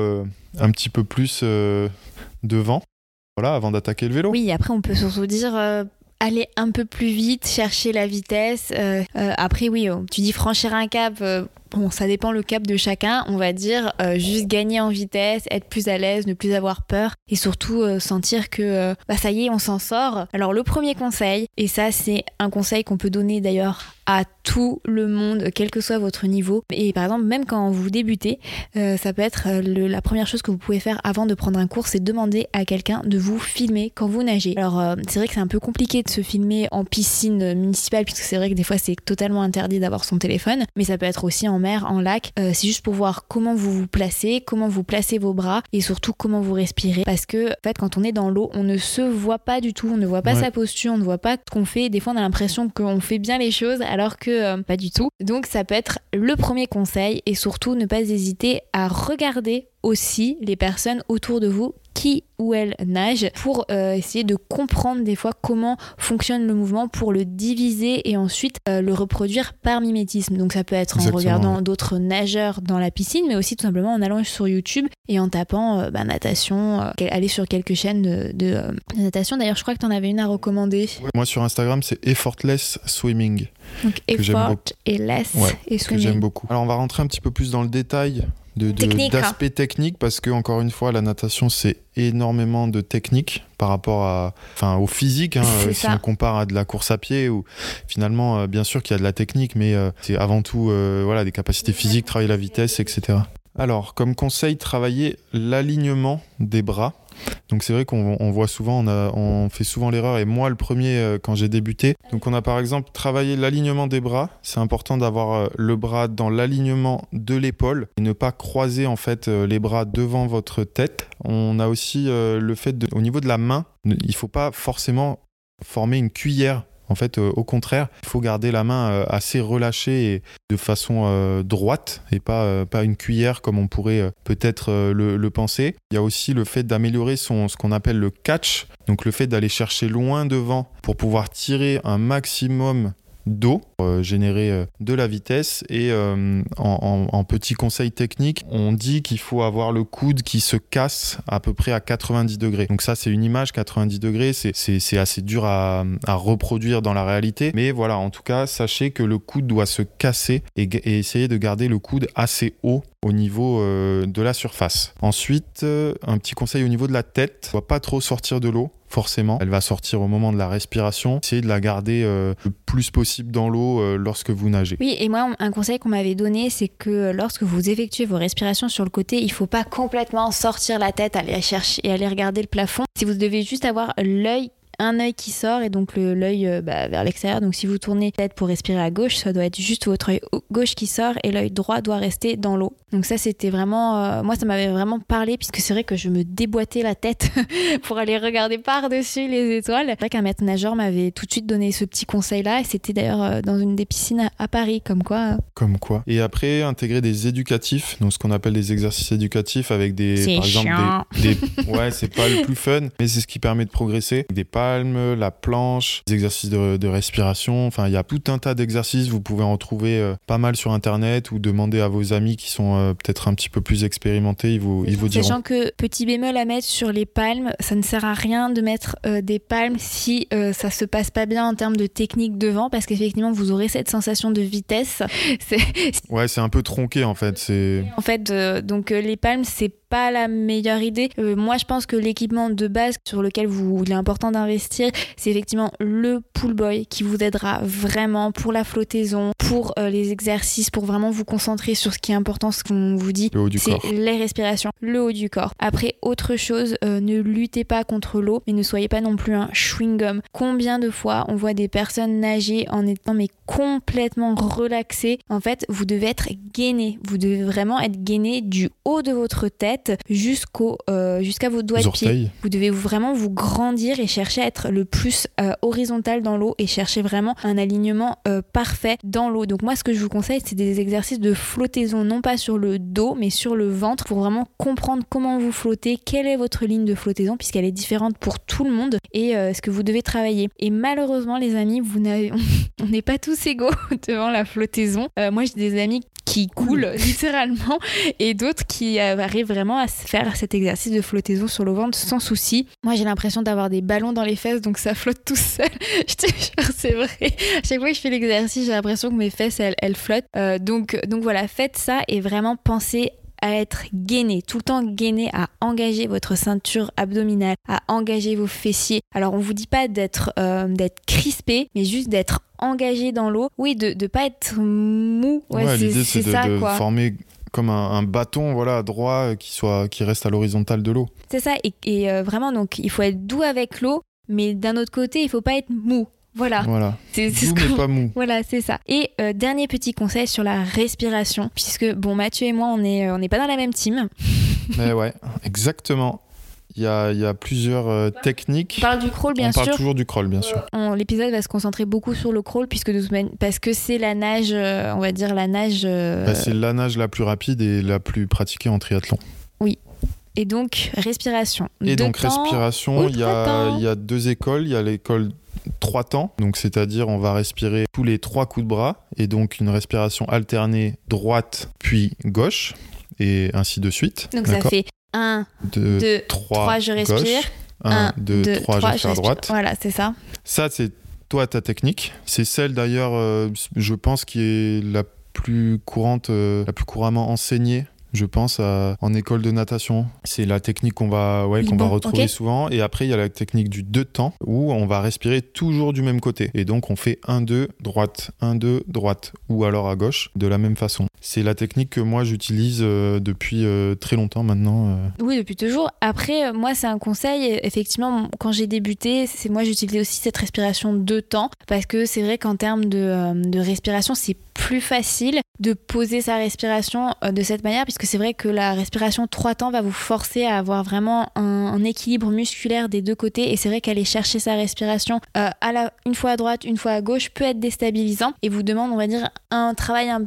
un petit peu plus devant. Voilà, avant d'attaquer le vélo. Oui, après on peut surtout dire aller un peu plus vite, chercher la vitesse. Euh, euh, après, oui, oh, tu dis franchir un cap. Euh, bon, ça dépend le cap de chacun. On va dire juste gagner en vitesse, être plus à l'aise, ne plus avoir peur et surtout sentir que bah, ça y est, on s'en sort. Alors le premier conseil, et ça c'est un conseil qu'on peut donner d'ailleurs à tout le monde, quel que soit votre niveau. Et par exemple, même quand vous débutez, euh, ça peut être euh, la première chose que vous pouvez faire avant de prendre un cours, c'est demander à quelqu'un de vous filmer quand vous nagez. Alors, euh, c'est vrai que c'est un peu compliqué de se filmer en piscine municipale, puisque c'est vrai que des fois, c'est totalement interdit d'avoir son téléphone, mais ça peut être aussi en mer, en lac. c'est juste pour voir comment vous vous placez, comment vous placez vos bras et surtout comment vous respirez. Parce que, en fait, quand on est dans l'eau, on ne se voit pas du tout, on ne voit pas sa posture, on ne voit pas ce qu'on fait. Des fois, on a l'impression qu'on fait bien les choses alors que euh, pas du tout. Donc ça peut être le premier conseil et surtout ne pas hésiter à regarder aussi les personnes autour de vous qui ou elles nagent pour euh, essayer de comprendre des fois comment fonctionne le mouvement pour le diviser et ensuite euh, le reproduire par mimétisme. Donc ça peut être en regardant d'autres nageurs dans la piscine, mais aussi tout simplement en allant sur YouTube et en tapant bah, natation, aller sur quelques chaînes de, natation. D'ailleurs, je crois que tu en avais une à recommander. Moi sur Instagram, c'est Effortless Swimming. Donc effort et less et Que j'aime beaucoup. Alors on va rentrer un petit peu plus dans le détail d'aspect technique parce que encore une fois la natation c'est énormément de technique par rapport à enfin au physique hein, si on compare à de la course à pied ou finalement euh, bien sûr qu'il y a de la technique mais euh, c'est avant tout euh, voilà des capacités physiques travailler la vitesse etc alors comme conseil travailler l'alignement des bras donc c'est vrai qu'on voit souvent, on, fait souvent l'erreur, et moi le premier euh, quand j'ai débuté. Donc on a par exemple travaillé l'alignement des bras. C'est important d'avoir euh, le bras dans l'alignement de l'épaule et ne pas croiser en fait euh, les bras devant votre tête. On a aussi le fait de, au niveau de la main, il faut pas forcément former une cuillère en fait, euh, au contraire, il faut garder la main euh, assez relâchée et de façon euh, droite et pas, une cuillère comme on pourrait peut-être le, penser. Il y a aussi le fait d'améliorer ce qu'on appelle le catch, donc le fait d'aller chercher loin devant pour pouvoir tirer un maximum d'eau, euh, générer euh, de la vitesse. Et euh, en, petit conseil technique, on dit qu'il faut avoir le coude qui se casse à peu près à 90 degrés. Donc ça, c'est une image 90 degrés, c'est assez dur à, reproduire dans la réalité. Mais voilà, en tout cas, sachez que le coude doit se casser et, et essayer de garder le coude assez haut au niveau de la surface. Ensuite, un petit conseil au niveau de la tête, ne pas trop sortir de l'eau forcément. Elle va sortir au moment de la respiration. Essayez de la garder euh, le plus possible dans l'eau euh, lorsque vous nagez. Oui, et moi, un conseil qu'on m'avait donné, c'est que lorsque vous effectuez vos respirations sur le côté, il faut pas complètement sortir la tête, aller chercher et aller regarder le plafond. Si vous devez juste avoir l'œil un œil qui sort et donc l'œil euh, bah, vers l'extérieur. Donc si vous tournez tête pour respirer à gauche, ça doit être juste votre œil gauche qui sort et l'œil droit doit rester dans l'eau. Donc ça c'était vraiment, euh, moi ça m'avait vraiment parlé puisque c'est vrai que je me déboîtais la tête [laughs] pour aller regarder par-dessus les étoiles. C'est vrai qu'un maître nageur m'avait tout de suite donné ce petit conseil-là et c'était d'ailleurs euh, dans une des piscines à, Paris, comme quoi. Comme quoi. Et après intégrer des éducatifs, donc ce qu'on appelle des exercices éducatifs avec des, par exemple des, [laughs] ouais c'est pas le plus fun, mais c'est ce qui permet de progresser. Des la planche, des exercices de, respiration. Enfin, il y a tout un tas d'exercices. Vous pouvez en trouver euh, pas mal sur Internet ou demander à vos amis qui sont euh, peut-être un petit peu plus expérimentés. Ils vous, ils vous diront. Sachant que petit bémol à mettre sur les palmes, ça ne sert à rien de mettre euh, des palmes si ça se passe pas bien en termes de technique devant, parce qu'effectivement, vous aurez cette sensation de vitesse. [laughs] ouais, c'est un peu tronqué en fait. C'est. En fait, donc les palmes, c'est pas la meilleure idée. Euh, moi, je pense que l'équipement de base sur lequel vous, il est important d'investir, c'est effectivement le pool boy qui vous aidera vraiment pour la flottaison, pour euh, les exercices, pour vraiment vous concentrer sur ce qui est important, ce qu'on vous dit. C'est les respirations, le haut du corps. Après, autre chose, euh, ne luttez pas contre l'eau, mais ne soyez pas non plus un chewing-gum. Combien de fois on voit des personnes nager en étant mais complètement relaxé. En fait, vous devez être gainé. Vous devez vraiment être gainé du haut de votre tête jusqu'au euh, jusqu'à vos doigts de pied. Vous devez vraiment vous grandir et chercher à être le plus euh, horizontal dans l'eau et chercher vraiment un alignement euh, parfait dans l'eau. Donc moi, ce que je vous conseille, c'est des exercices de flottaison, non pas sur le dos, mais sur le ventre, pour vraiment comprendre comment vous flottez, quelle est votre ligne de flottaison, puisqu'elle est différente pour tout le monde et ce que vous devez travailler. Et malheureusement, les amis, vous n'avez, [laughs] on n'est pas tous égaux [laughs] devant la flottaison. moi, j'ai des amis qui coulent [laughs] littéralement et d'autres qui arrivent vraiment à faire cet exercice de flottaison sur le ventre sans souci. Moi j'ai l'impression d'avoir des ballons dans les fesses donc ça flotte tout seul. [laughs] je te jure, c'est vrai. chaque fois que je fais l'exercice, j'ai l'impression que mes fesses elles, flottent. Euh, donc, donc voilà, faites ça et vraiment pensez à être gainé, tout le temps gainé, à engager votre ceinture abdominale, à engager vos fessiers. Alors on vous dit pas d'être euh, d'être crispé, mais juste d'être engagé dans l'eau. Oui, de ne pas être mou. Ouais, l'idée c'est de, former comme un, bâton voilà droit euh, qui soit qui reste à l'horizontale de l'eau. C'est ça et, euh, vraiment donc il faut être doux avec l'eau mais d'un autre côté il faut pas être mou. Voilà. Voilà. C'est mais pas mou. [laughs] Voilà, c'est ça. Et euh, dernier petit conseil sur la respiration, puisque bon, Mathieu et moi, on n'est on est pas dans la même team. [laughs] Mais ouais, exactement. Il y a, y a, plusieurs euh, techniques. On parle du crawl, bien sûr. On parle toujours du crawl, bien sûr. L'épisode va se concentrer beaucoup sur le crawl, puisque de, parce que c'est la nage, euh, on va dire la nage. Bah, c'est la nage la plus rapide et la plus pratiquée en triathlon. Oui, et donc, respiration. Et donc, respiration, il y, a, y a deux écoles. Il y a l'école trois temps, donc c'est-à-dire on va respirer tous les trois coups de bras et donc une respiration alternée droite puis gauche et ainsi de suite. Donc ça fait 1, 2, 3, je respire. 1, 2, 3, je fais à droite. Voilà, c'est ça. Ça, c'est toi ta technique. C'est celle d'ailleurs, euh, je pense, qui est la plus courante, euh, la plus couramment enseignée je pense, en école de natation. C'est la technique qu'on va, ouais, qu'on va retrouver souvent. Et après, il y a la technique du deux temps où on va respirer toujours du même côté. Et donc, on fait 1-2, droite, 1-2, droite. Ou alors à gauche, de la même façon. C'est la technique que moi, j'utilise euh, depuis euh, très longtemps maintenant. Euh. Oui, depuis toujours. Après, moi, c'est un conseil. Effectivement, quand j'ai débuté, c'est moi, j'utilisais aussi cette respiration deux temps. Parce que c'est vrai qu'en termes de, de respiration, c'est plus facile de poser sa respiration de cette manière, puisque c'est vrai que la respiration trois temps va vous forcer à avoir vraiment un, équilibre musculaire des deux côtés. Et c'est vrai qu'aller chercher sa respiration euh, à la, une fois à droite, une fois à gauche peut être déstabilisant et vous demande, on va dire, un travail un,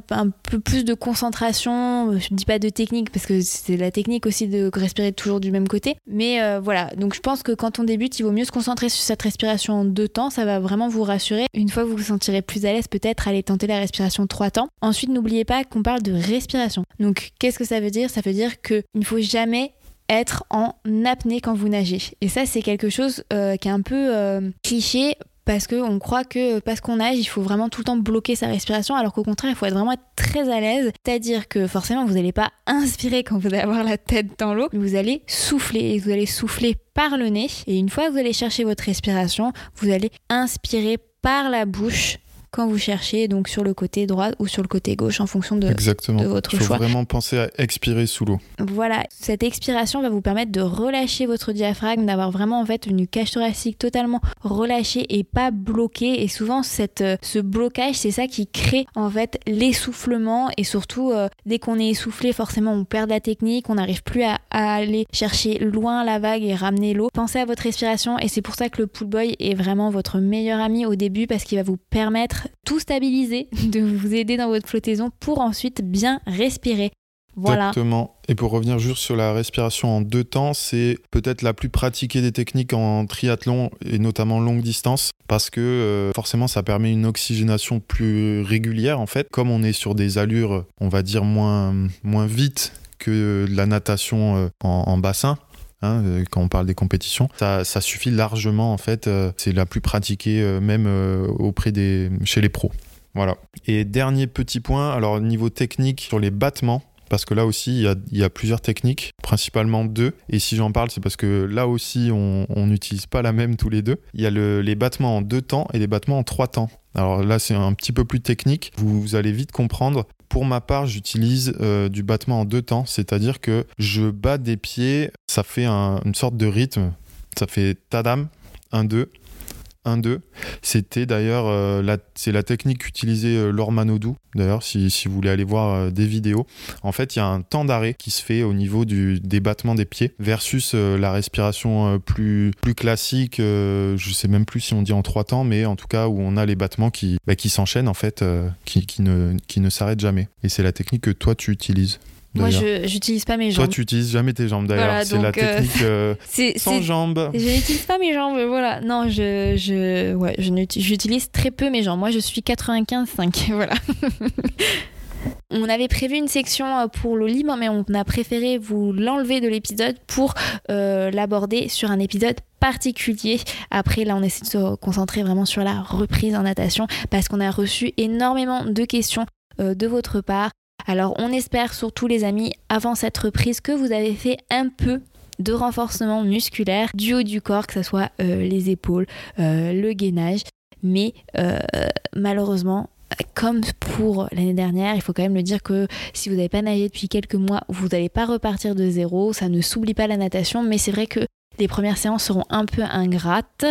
peu plus de concentration. Je ne dis pas de technique parce que c'est la technique aussi de respirer toujours du même côté. Mais euh, voilà, donc je pense que quand on débute, il vaut mieux se concentrer sur cette respiration en deux temps. Ça va vraiment vous rassurer. Une fois que vous vous sentirez plus à l'aise, peut-être aller tenter la respiration trois temps. Ensuite, n'oubliez pas qu'on parle de respiration. Donc, qu'est-ce que ça veut dire? Ça veut dire qu'il ne faut jamais être en apnée quand vous nagez. Et ça, c'est quelque chose euh, qui est un peu euh, cliché parce qu'on croit que parce qu'on nage, il faut vraiment tout le temps bloquer sa respiration, alors qu'au contraire, il faut être vraiment très à l'aise. C'est-à-dire que forcément, vous n'allez pas inspirer quand vous allez avoir la tête dans l'eau, mais vous allez souffler et vous allez souffler par le nez. Et une fois que vous allez chercher votre respiration, vous allez inspirer par la bouche quand vous cherchez donc sur le côté droit ou sur le côté gauche en fonction de, Exactement. de votre Il faut vraiment penser à expirer sous l'eau. Voilà, cette expiration va vous permettre de relâcher votre diaphragme, d'avoir vraiment en fait une cage thoracique totalement relâchée et pas bloquée. Et souvent, cette, euh, ce blocage, c'est ça qui crée en fait l'essoufflement. Et surtout, euh, dès qu'on est essoufflé, forcément, on perd la technique, on n'arrive plus à, à, aller chercher loin la vague et ramener l'eau. Pensez à votre respiration et c'est pour ça que le pool boy est vraiment votre meilleur ami au début parce qu'il va vous permettre tout stabiliser, [laughs] de vous aider dans votre flottaison pour ensuite bien respirer. Voilà. Exactement. Et pour revenir juste sur la respiration en deux temps, c'est peut-être la plus pratiquée des techniques en triathlon et notamment longue distance parce que euh, forcément ça permet une oxygénation plus régulière en fait. Comme on est sur des allures, on va dire moins, moins vite que la natation euh, en bassin, Hein, euh, quand on parle des compétitions. Ça, suffit largement en fait. Euh, c'est la plus pratiquée euh, même auprès des chez les pros. Voilà. Et dernier petit point, alors niveau technique sur les battements, parce que là aussi, il y a, plusieurs techniques, principalement deux. Et si j'en parle, c'est parce que là aussi, on n'utilise pas la même tous les deux. Il y a les battements en deux temps et les battements en trois temps. Alors là, c'est un petit peu plus technique. vous allez vite comprendre pour ma part, j'utilise euh, du battement en deux temps, c'est-à-dire que je bats des pieds, ça fait une sorte de rythme. Ça fait tadam, 1, 2, 1-2. C'était d'ailleurs, euh, la, c'est la technique qu'utilisait euh, d'ailleurs, si, vous voulez aller voir euh, des vidéos. En fait, il y a un temps d'arrêt qui se fait au niveau du, des battements des pieds versus euh, la respiration plus, classique, je sais même plus si on dit en trois temps, mais en tout cas où on a les battements qui, bah, s'enchaînent, en fait, qui ne s'arrêtent jamais. Et c'est la technique que toi, tu utilises. Moi, je j'utilise pas mes jambes. Toi, tu utilises jamais tes jambes d'ailleurs. Voilà, c'est la euh, technique euh, [laughs] sans jambes. Je n'utilise pas mes jambes, voilà. Non, je, je, ouais, j'utilise très peu mes jambes. Moi, je suis 95-5, [laughs] voilà. [laughs] On avait prévu une section euh, pour le libre, mais on a préféré vous l'enlever de l'épisode pour euh, l'aborder sur un épisode particulier. Après, là, on essaie de se concentrer vraiment sur la reprise en natation parce qu'on a reçu énormément de questions euh, de votre part. Alors, on espère surtout, les amis, avant cette reprise, que vous avez fait un peu de renforcement musculaire du haut du corps, que ce soit euh, les épaules, euh, le gainage. Mais euh, malheureusement, comme pour l'année dernière, il faut quand même le dire que si vous n'avez pas nagé depuis quelques mois, vous n'allez pas repartir de zéro. Ça ne s'oublie pas la natation, mais c'est vrai que les premières séances seront un peu ingrates.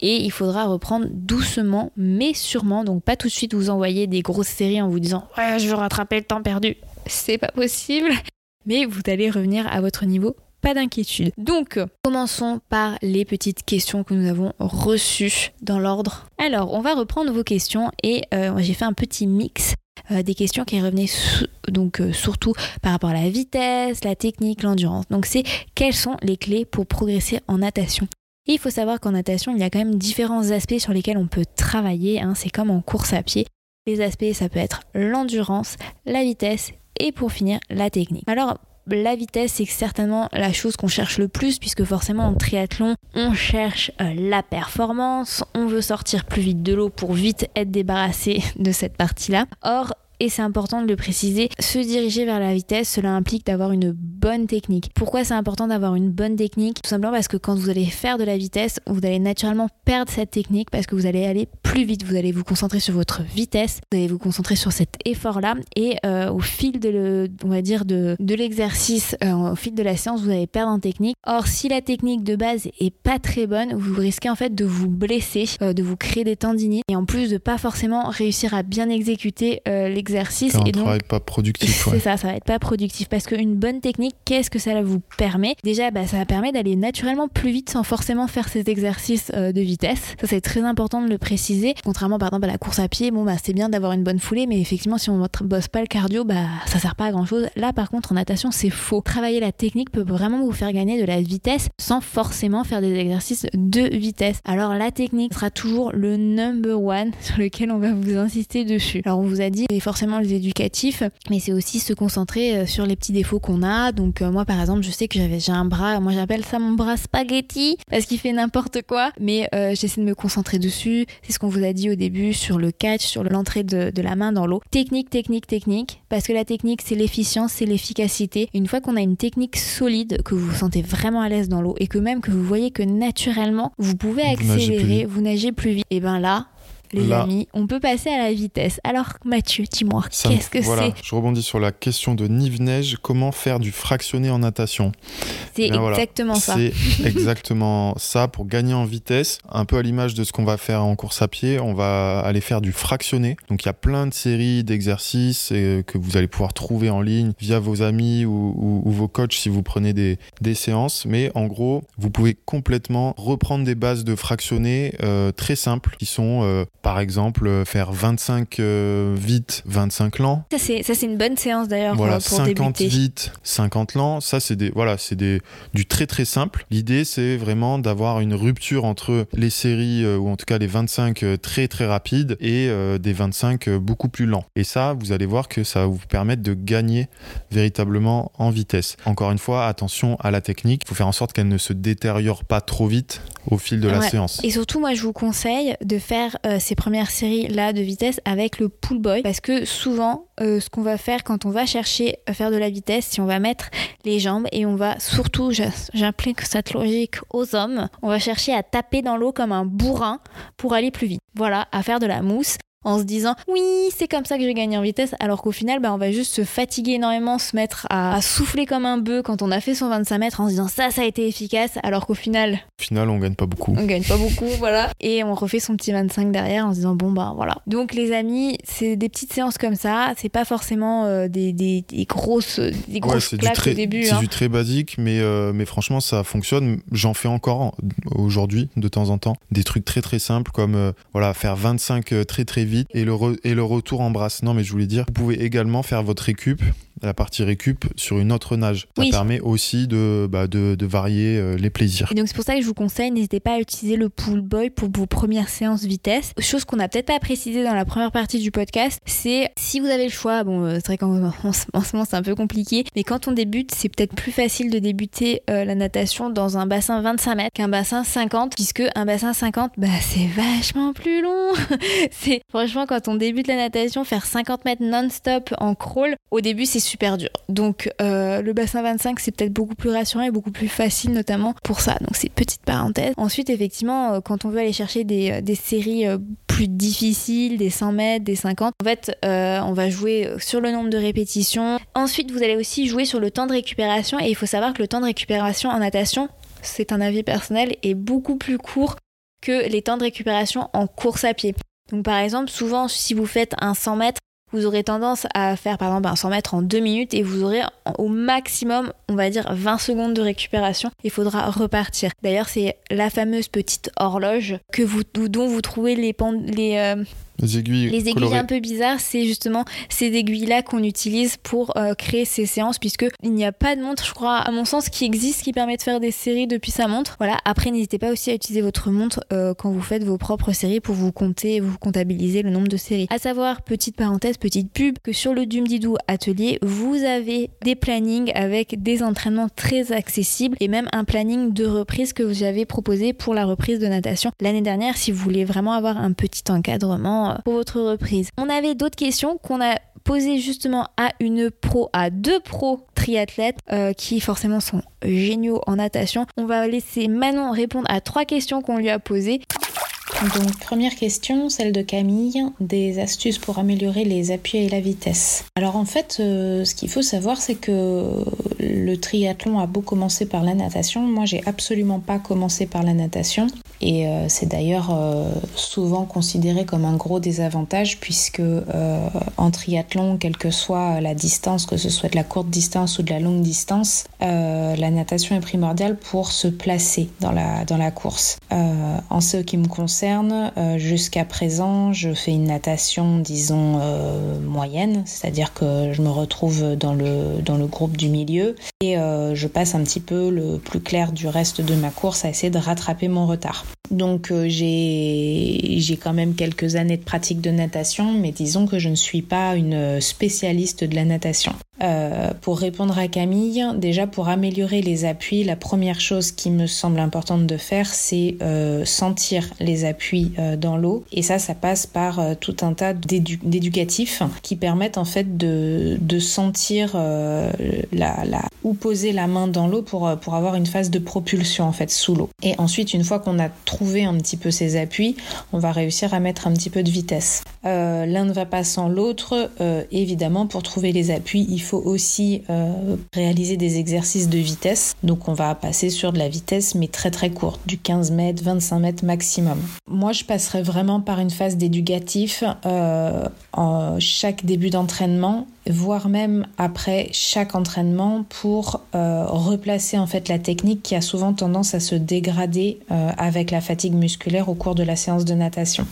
Et il faudra reprendre doucement, mais sûrement. Donc, pas tout de suite vous envoyer des grosses séries en vous disant Ouais, je veux rattraper le temps perdu. C'est pas possible. Mais vous allez revenir à votre niveau pas d'inquiétude. Donc, commençons par les petites questions que nous avons reçues dans l'ordre. Alors, on va reprendre vos questions et euh, j'ai fait un petit mix euh, des questions qui revenaient donc euh, surtout par rapport à la vitesse, la technique, l'endurance. Donc, c'est quelles sont les clés pour progresser en natation? Il faut savoir qu'en natation, il y a quand même différents aspects sur lesquels on peut travailler. hein. C'est comme en course à pied. Les aspects, ça peut être l'endurance, la vitesse et pour finir, la technique. Alors, la vitesse, c'est certainement la chose qu'on cherche le plus, puisque forcément en triathlon, on cherche euh, la performance, on veut sortir plus vite de l'eau pour vite être débarrassé de cette partie-là. Or, et c'est important de le préciser, se diriger vers la vitesse, cela implique d'avoir une bonne technique. Pourquoi c'est important d'avoir une bonne technique? Tout simplement parce que quand vous allez faire de la vitesse, vous allez naturellement perdre cette technique parce que vous allez aller plus vite, vous allez vous concentrer sur votre vitesse, vous allez vous concentrer sur cet effort-là et euh, au fil de, le, on va dire de, de l'exercice, euh, au fil de la séance, vous allez perdre en technique. Or, si la technique de base est pas très bonne, vous risquez en fait de vous blesser, euh, de vous créer des tendinites et en plus de pas forcément réussir à bien exécuter euh, l'exercice. Un Et donc, travail pas productif. [laughs] ouais. c'est ça, ça va être pas productif parce qu'une bonne technique, qu'est-ce que ça vous permet? Déjà, bah, ça permet d'aller naturellement plus vite sans forcément faire ces exercices euh, de vitesse. Ça, c'est très important de le préciser. Contrairement, par exemple, à la course à pied, bon, bah, c'est bien d'avoir une bonne foulée, mais effectivement, si on ne bosse pas le cardio, bah, ça sert pas à grand chose. Là, par contre, en natation, c'est faux. Travailler la technique peut vraiment vous faire gagner de la vitesse sans forcément faire des exercices de vitesse. Alors, la technique sera toujours le number one sur lequel on va vous insister dessus. Alors, on vous a dit, et forcément, les éducatifs, mais c'est aussi se concentrer euh, sur les petits défauts qu'on a. Donc, euh, moi, par exemple, je sais que j'avais j'ai un bras, moi j'appelle ça mon bras spaghetti parce qu'il fait n'importe quoi, mais euh, j'essaie de me concentrer dessus. C'est ce qu'on vous a dit au début sur le catch, sur l'entrée de, de la main dans l'eau. Technique, technique, technique, parce que la technique, c'est l'efficience, c'est l'efficacité. Une fois qu'on a une technique solide, que vous vous sentez vraiment à l'aise dans l'eau et que même que vous voyez que naturellement, vous pouvez Vous nagez plus accélérer, vite. vous nagez plus vite, et ben là, les Là. amis, on peut passer à la vitesse. Alors Mathieu, dis-moi, qu'est-ce que voilà, c'est Je rebondis sur la question de Nive Neige. Comment faire du fractionné en natation C'est voilà. exactement ça. C'est [laughs] exactement ça pour gagner en vitesse. Un peu à l'image de ce qu'on va faire en course à pied, on va aller faire du fractionné. Donc il y a plein de séries d'exercices euh, que vous allez pouvoir trouver en ligne via vos amis ou, ou- ou vos coachs si vous prenez des, des séances. Mais en gros, vous pouvez complètement reprendre des bases de fractionné euh, très simples qui sont euh, par exemple euh, faire 25 euh, vite, 25 lents. Ça c'est une bonne séance d'ailleurs Voilà, euh, pour 50 débuter. vite, 50 lents, ça c'est des voilà, c'est des du très très simple. L'idée c'est vraiment d'avoir une rupture entre les séries euh, ou en tout cas les 25 euh, très très rapides et euh, des 25 euh, beaucoup plus lents. Et ça, vous allez voir que ça va vous permettre de gagner véritablement en vitesse. Encore une fois, attention à la technique, il faut faire en sorte qu'elle ne se détériore pas trop vite au fil de la séance. Et surtout, moi, je vous conseille de faire euh, ces premières séries là de vitesse avec le pull boy parce que souvent, euh, ce qu'on va faire quand on va chercher à faire de la vitesse, si on va mettre les jambes et on va surtout, j'a- j'applique cette logique aux hommes, on va chercher à taper dans l'eau comme un bourrin pour aller plus vite. Voilà, à faire de la mousse. En se disant oui, c'est comme ça que je vais gagner en vitesse, alors qu'au final, bah, on va juste se fatiguer énormément, se mettre à, souffler comme un bœuf quand on a fait son 25 mètres en se disant ça, ça a été efficace, alors qu'au final. Au final, on gagne pas beaucoup. On gagne pas beaucoup, [laughs] voilà. Et on refait son petit 25 derrière en se disant bon, bah voilà. Donc, les amis, c'est des petites séances comme ça, c'est pas forcément euh, des, des, grosses, des grosses ouais, claques très, au début. C'est hein. du très basique, mais, euh, mais franchement, ça fonctionne. J'en fais encore aujourd'hui, de temps en temps, des trucs très très simples comme euh, voilà, faire 25 très très vite et le, et le retour en brasse. Non, mais je voulais dire, vous pouvez également faire votre récup la partie récup sur une autre nage. Ça permet aussi de, bah, de, de, varier euh, les plaisirs. Et donc c'est pour ça que je vous conseille, n'hésitez pas à utiliser le pool boy pour vos premières séances vitesse. Chose qu'on n'a peut-être pas précisé dans la première partie du podcast, c'est si vous avez le choix, bon euh, c'est vrai qu'en [laughs] en, ce moment c'est un peu compliqué, mais quand on débute, c'est peut-être plus facile de débuter euh, la natation dans un bassin 25 mètres qu'un bassin 50, puisque un bassin 50, bah c'est vachement plus long. [laughs] c'est franchement quand on débute la natation, faire 50 mètres non-stop en crawl, au début c'est super dur. Donc euh, le bassin 25 c'est peut-être beaucoup plus rassurant et beaucoup plus facile notamment pour ça. Donc c'est petite parenthèse. Ensuite effectivement euh, quand on veut aller chercher des, euh, des séries plus difficiles, des 100 mètres, des 50, en fait on va jouer sur le nombre de répétitions. Ensuite vous allez aussi jouer sur le temps de récupération et il faut savoir que le temps de récupération en natation, c'est un avis personnel, est beaucoup plus court que les temps de récupération en course à pied. Donc par exemple, souvent si vous faites un 100 mètres, vous aurez tendance à faire par exemple un 100 mètres en 2 minutes et vous aurez au maximum, on va dire 20 secondes de récupération. Il faudra repartir. D'ailleurs, c'est la fameuse petite horloge dont vous trouvez les, les, euh, les aiguilles, les aiguilles un peu bizarres, c'est justement ces aiguilles-là qu'on utilise pour euh, créer ces séances, puisque il n'y a pas de montre, je crois, à mon sens, qui existe qui permet de faire des séries depuis sa montre. Voilà. Après, n'hésitez pas aussi à utiliser votre montre euh, quand vous faites vos propres séries pour vous compter, vous comptabiliser le nombre de séries. À savoir, petite parenthèse, petite pub, que sur le Dumdidou Atelier, vous avez des plannings avec des entraînements très accessibles et même un planning de reprise que vous avez proposé pour la reprise de natation l'année dernière, si vous voulez vraiment avoir un petit encadrement euh, pour votre reprise. On avait d'autres questions qu'on a posées justement à une pro, à deux pros triathlètes euh, qui forcément sont géniaux en natation. On va laisser Manon répondre à trois questions qu'on lui a posées. Donc première question, celle de Camille, des astuces pour améliorer les appuis et la vitesse. Alors en fait, euh, ce qu'il faut savoir, c'est que le triathlon a beau commencer par la natation, moi j'ai absolument pas commencé par la natation et euh, c'est d'ailleurs euh, souvent considéré comme un gros désavantage puisque en triathlon, quelle que soit la distance, que ce soit de la courte distance ou de la longue distance, la natation est primordiale pour se placer dans la, course. en ce qui me concerne, euh, jusqu'à présent, je fais une natation, disons, euh, moyenne, c'est-à-dire que je me retrouve dans le groupe du milieu et euh, je passe un petit peu le plus clair du reste de ma course à essayer de rattraper mon retard. Donc j'ai quand même quelques années de pratique de natation, mais disons que je ne suis pas une spécialiste de la natation. Euh, pour répondre à Camille, déjà pour améliorer les appuis, la première chose qui me semble importante de faire, c'est euh, sentir les appuis euh, dans l'eau. Et ça, ça passe par tout un tas d'éducatifs qui permettent en fait de, de sentir la, la, où poser la main dans l'eau pour, pour avoir une phase de propulsion en fait sous l'eau. Et ensuite, une fois qu'on a trouvé un petit peu ces appuis, on va réussir à mettre un petit peu de vitesse. L'un ne va pas sans l'autre. évidemment, pour trouver les appuis, il faut aussi euh, réaliser des exercices de vitesse. Donc on va passer sur de la vitesse mais très très courte, du 15 mètres, 25 mètres maximum. Moi je passerai vraiment par une phase d'éducatif euh, en chaque début d'entraînement voire même après chaque entraînement pour euh, replacer en fait la technique qui a souvent tendance à se dégrader euh, avec la fatigue musculaire au cours de la séance de natation.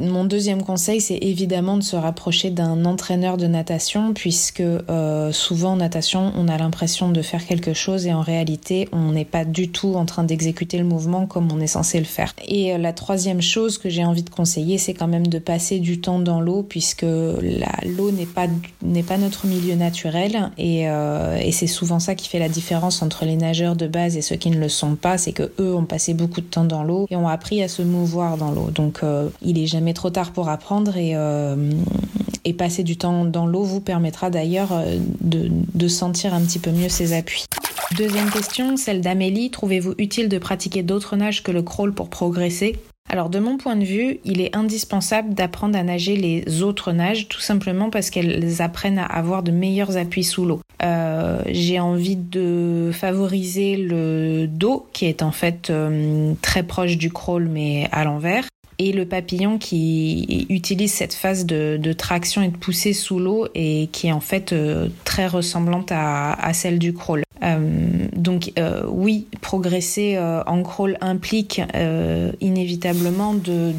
Mon deuxième conseil, c'est évidemment de se rapprocher d'un entraîneur de natation puisque euh, souvent en natation, on a l'impression de faire quelque chose et en réalité, on n'est pas du tout en train d'exécuter le mouvement comme on est censé le faire. Et la troisième chose que j'ai envie de conseiller, c'est quand même de passer du temps dans l'eau puisque l'eau n'est pas n'est pas notre milieu naturel euh, et, c'est souvent ça qui fait la différence entre les nageurs de base et ceux qui ne le sont pas, c'est que eux ont passé beaucoup de temps dans l'eau et ont appris à se mouvoir dans l'eau. Donc euh, il est jamais trop tard pour apprendre et, euh, et passer du temps dans l'eau vous permettra d'ailleurs de, de sentir un petit peu mieux ses appuis. Deuxième question, celle d'Amélie. Trouvez-vous utile de pratiquer d'autres nages que le crawl pour progresser? Alors de mon point de vue, il est indispensable d'apprendre à nager les autres nages, tout simplement parce qu'elles apprennent à avoir de meilleurs appuis sous l'eau. Euh, j'ai envie de favoriser le dos, qui est en fait euh, très proche du crawl mais à l'envers et le papillon qui utilise cette phase de, traction et de poussée sous l'eau et qui est en fait euh, très ressemblante à, celle du crawl. Euh, donc euh, oui, progresser en crawl implique inévitablement de,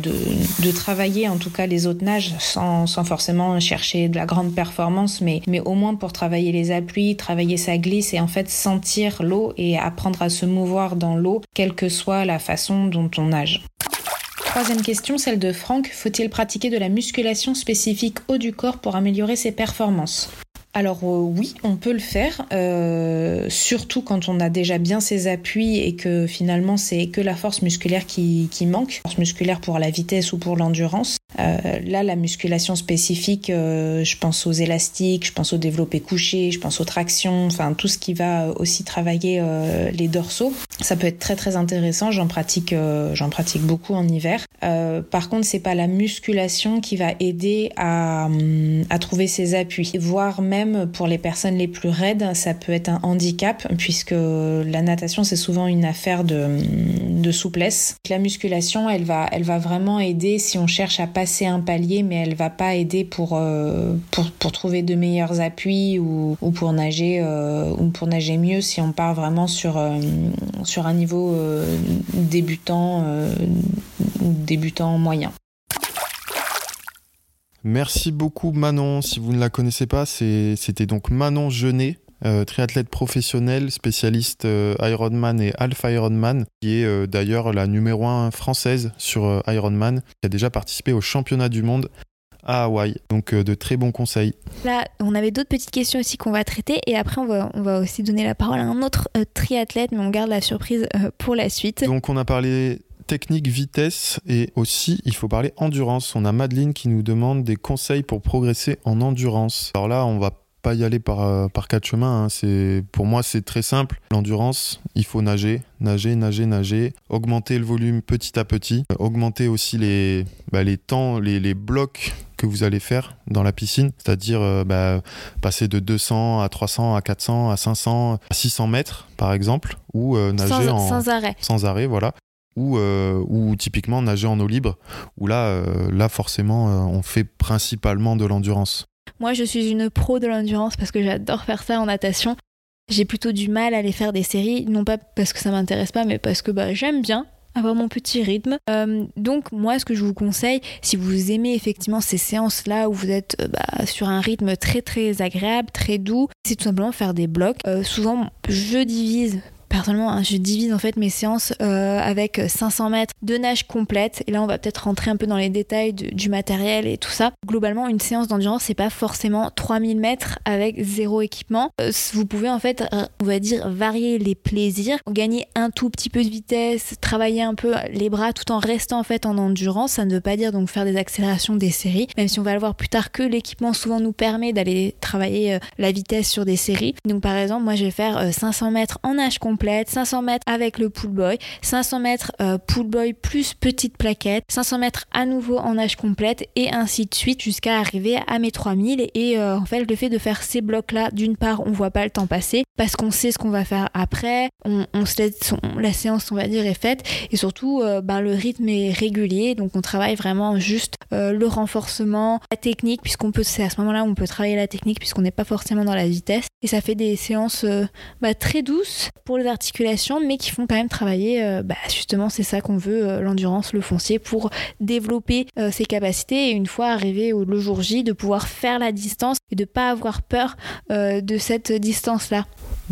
travailler en tout cas les autres nages sans, forcément chercher de la grande performance, mais, mais au moins pour travailler les appuis, travailler sa glisse et en fait sentir l'eau et apprendre à se mouvoir dans l'eau, quelle que soit la façon dont on nage. Troisième question, celle de Franck. Faut-il pratiquer de la musculation spécifique haut du corps pour améliorer ses performances? Alors euh, oui, on peut le faire, euh, surtout quand on a déjà bien ses appuis et que finalement c'est que la force musculaire qui, qui manque, force musculaire pour la vitesse ou pour l'endurance. Euh, là, la musculation spécifique, je pense aux élastiques, je pense au développé couché, je pense aux tractions, enfin tout ce qui va aussi travailler les dorsaux. Ça peut être très très intéressant. J'en pratique, j'en pratique beaucoup en hiver. par contre, c'est pas la musculation qui va aider à, à trouver ses appuis, voire même pour les personnes les plus raides, ça peut être un handicap puisque la natation c'est souvent une affaire de, de souplesse. La musculation, elle va, elle va vraiment aider si on cherche à pas c'est un palier, mais elle va pas aider pour, euh, pour, trouver de meilleurs appuis ou, pour nager euh, ou pour nager mieux si on part vraiment sur, euh, sur un niveau débutant débutant moyen. Merci beaucoup Manon. Si vous ne la connaissez pas, c'était donc Manon Genet euh, triathlète professionnel, spécialiste euh, Ironman et Alpha Ironman, qui est euh, d'ailleurs la numéro 1 française sur Ironman, qui a déjà participé au championnat du monde à Hawaï. Donc de très bons conseils. Là, on avait d'autres petites questions aussi qu'on va traiter et après on va, on va aussi donner la parole à un autre triathlète, mais on garde la surprise pour la suite. Donc on a parlé technique, vitesse et aussi il faut parler endurance. On a Madeline qui nous demande des conseils pour progresser en endurance. Alors là, on va pas y aller par, euh, par quatre chemins. Hein. C'est, pour moi, c'est très simple. L'endurance, il faut nager, nager, nager, nager, augmenter le volume petit à petit, euh, augmenter aussi les, bah, les temps, les, les, blocs que vous allez faire dans la piscine, c'est-à-dire euh, bah, passer de 200 à 300 à 400 à 500 à 600 mètres, par exemple, ou nager sans, en, sans arrêt. Sans arrêt, voilà. Ou, ou, typiquement nager en eau libre, où là, là forcément, on fait principalement de l'endurance. Moi, je suis une pro de l'endurance parce que j'adore faire ça en natation. J'ai plutôt du mal à aller faire des séries, non pas parce que ça m'intéresse pas, mais parce que bah, j'aime bien avoir mon petit rythme. Euh, donc moi, ce que je vous conseille, si vous aimez effectivement ces séances-là où vous êtes euh, bah, sur un rythme très très agréable, très doux, c'est tout simplement faire des blocs. Euh, souvent, je divise personnellement, hein, je divise en fait mes séances euh, avec 500 mètres de nage complète. Et là, on va peut-être rentrer un peu dans les détails du matériel et tout ça. Globalement, une séance d'endurance, c'est pas forcément 3000 mètres avec zéro équipement. Euh, vous pouvez en fait, euh, on va dire, varier les plaisirs, gagner un tout petit peu de vitesse, travailler un peu les bras tout en restant en fait en endurance. Ça ne veut pas dire donc faire des accélérations des séries, même si on va le voir plus tard que l'équipement souvent nous permet d'aller travailler la vitesse sur des séries. Donc par exemple, moi je vais faire 500 mètres en nage complet 500 mètres avec le pool boy, 500 mètres euh, pool boy plus petite plaquette, 500 mètres à nouveau en nage complète et ainsi de suite jusqu'à arriver à mes 3000. Et euh, en fait, le fait de faire ces blocs-là, d'une part, on voit pas le temps passer parce qu'on sait ce qu'on va faire après, on, se laisse, la séance, on va dire, est faite et surtout, euh, ben, le rythme est régulier, donc on travaille vraiment juste le renforcement, la technique, puisqu'on peut, c'est à ce moment-là où on peut travailler la technique puisqu'on n'est pas forcément dans la vitesse. Et ça fait des séances bah, très douces. Pour les articulations, mais qui font quand même travailler, euh, bah, justement, c'est ça qu'on veut, euh, l'endurance, le foncier, pour développer euh, ses capacités et une fois arrivé au, le jour J, de pouvoir faire la distance et de pas avoir peur de cette distance-là.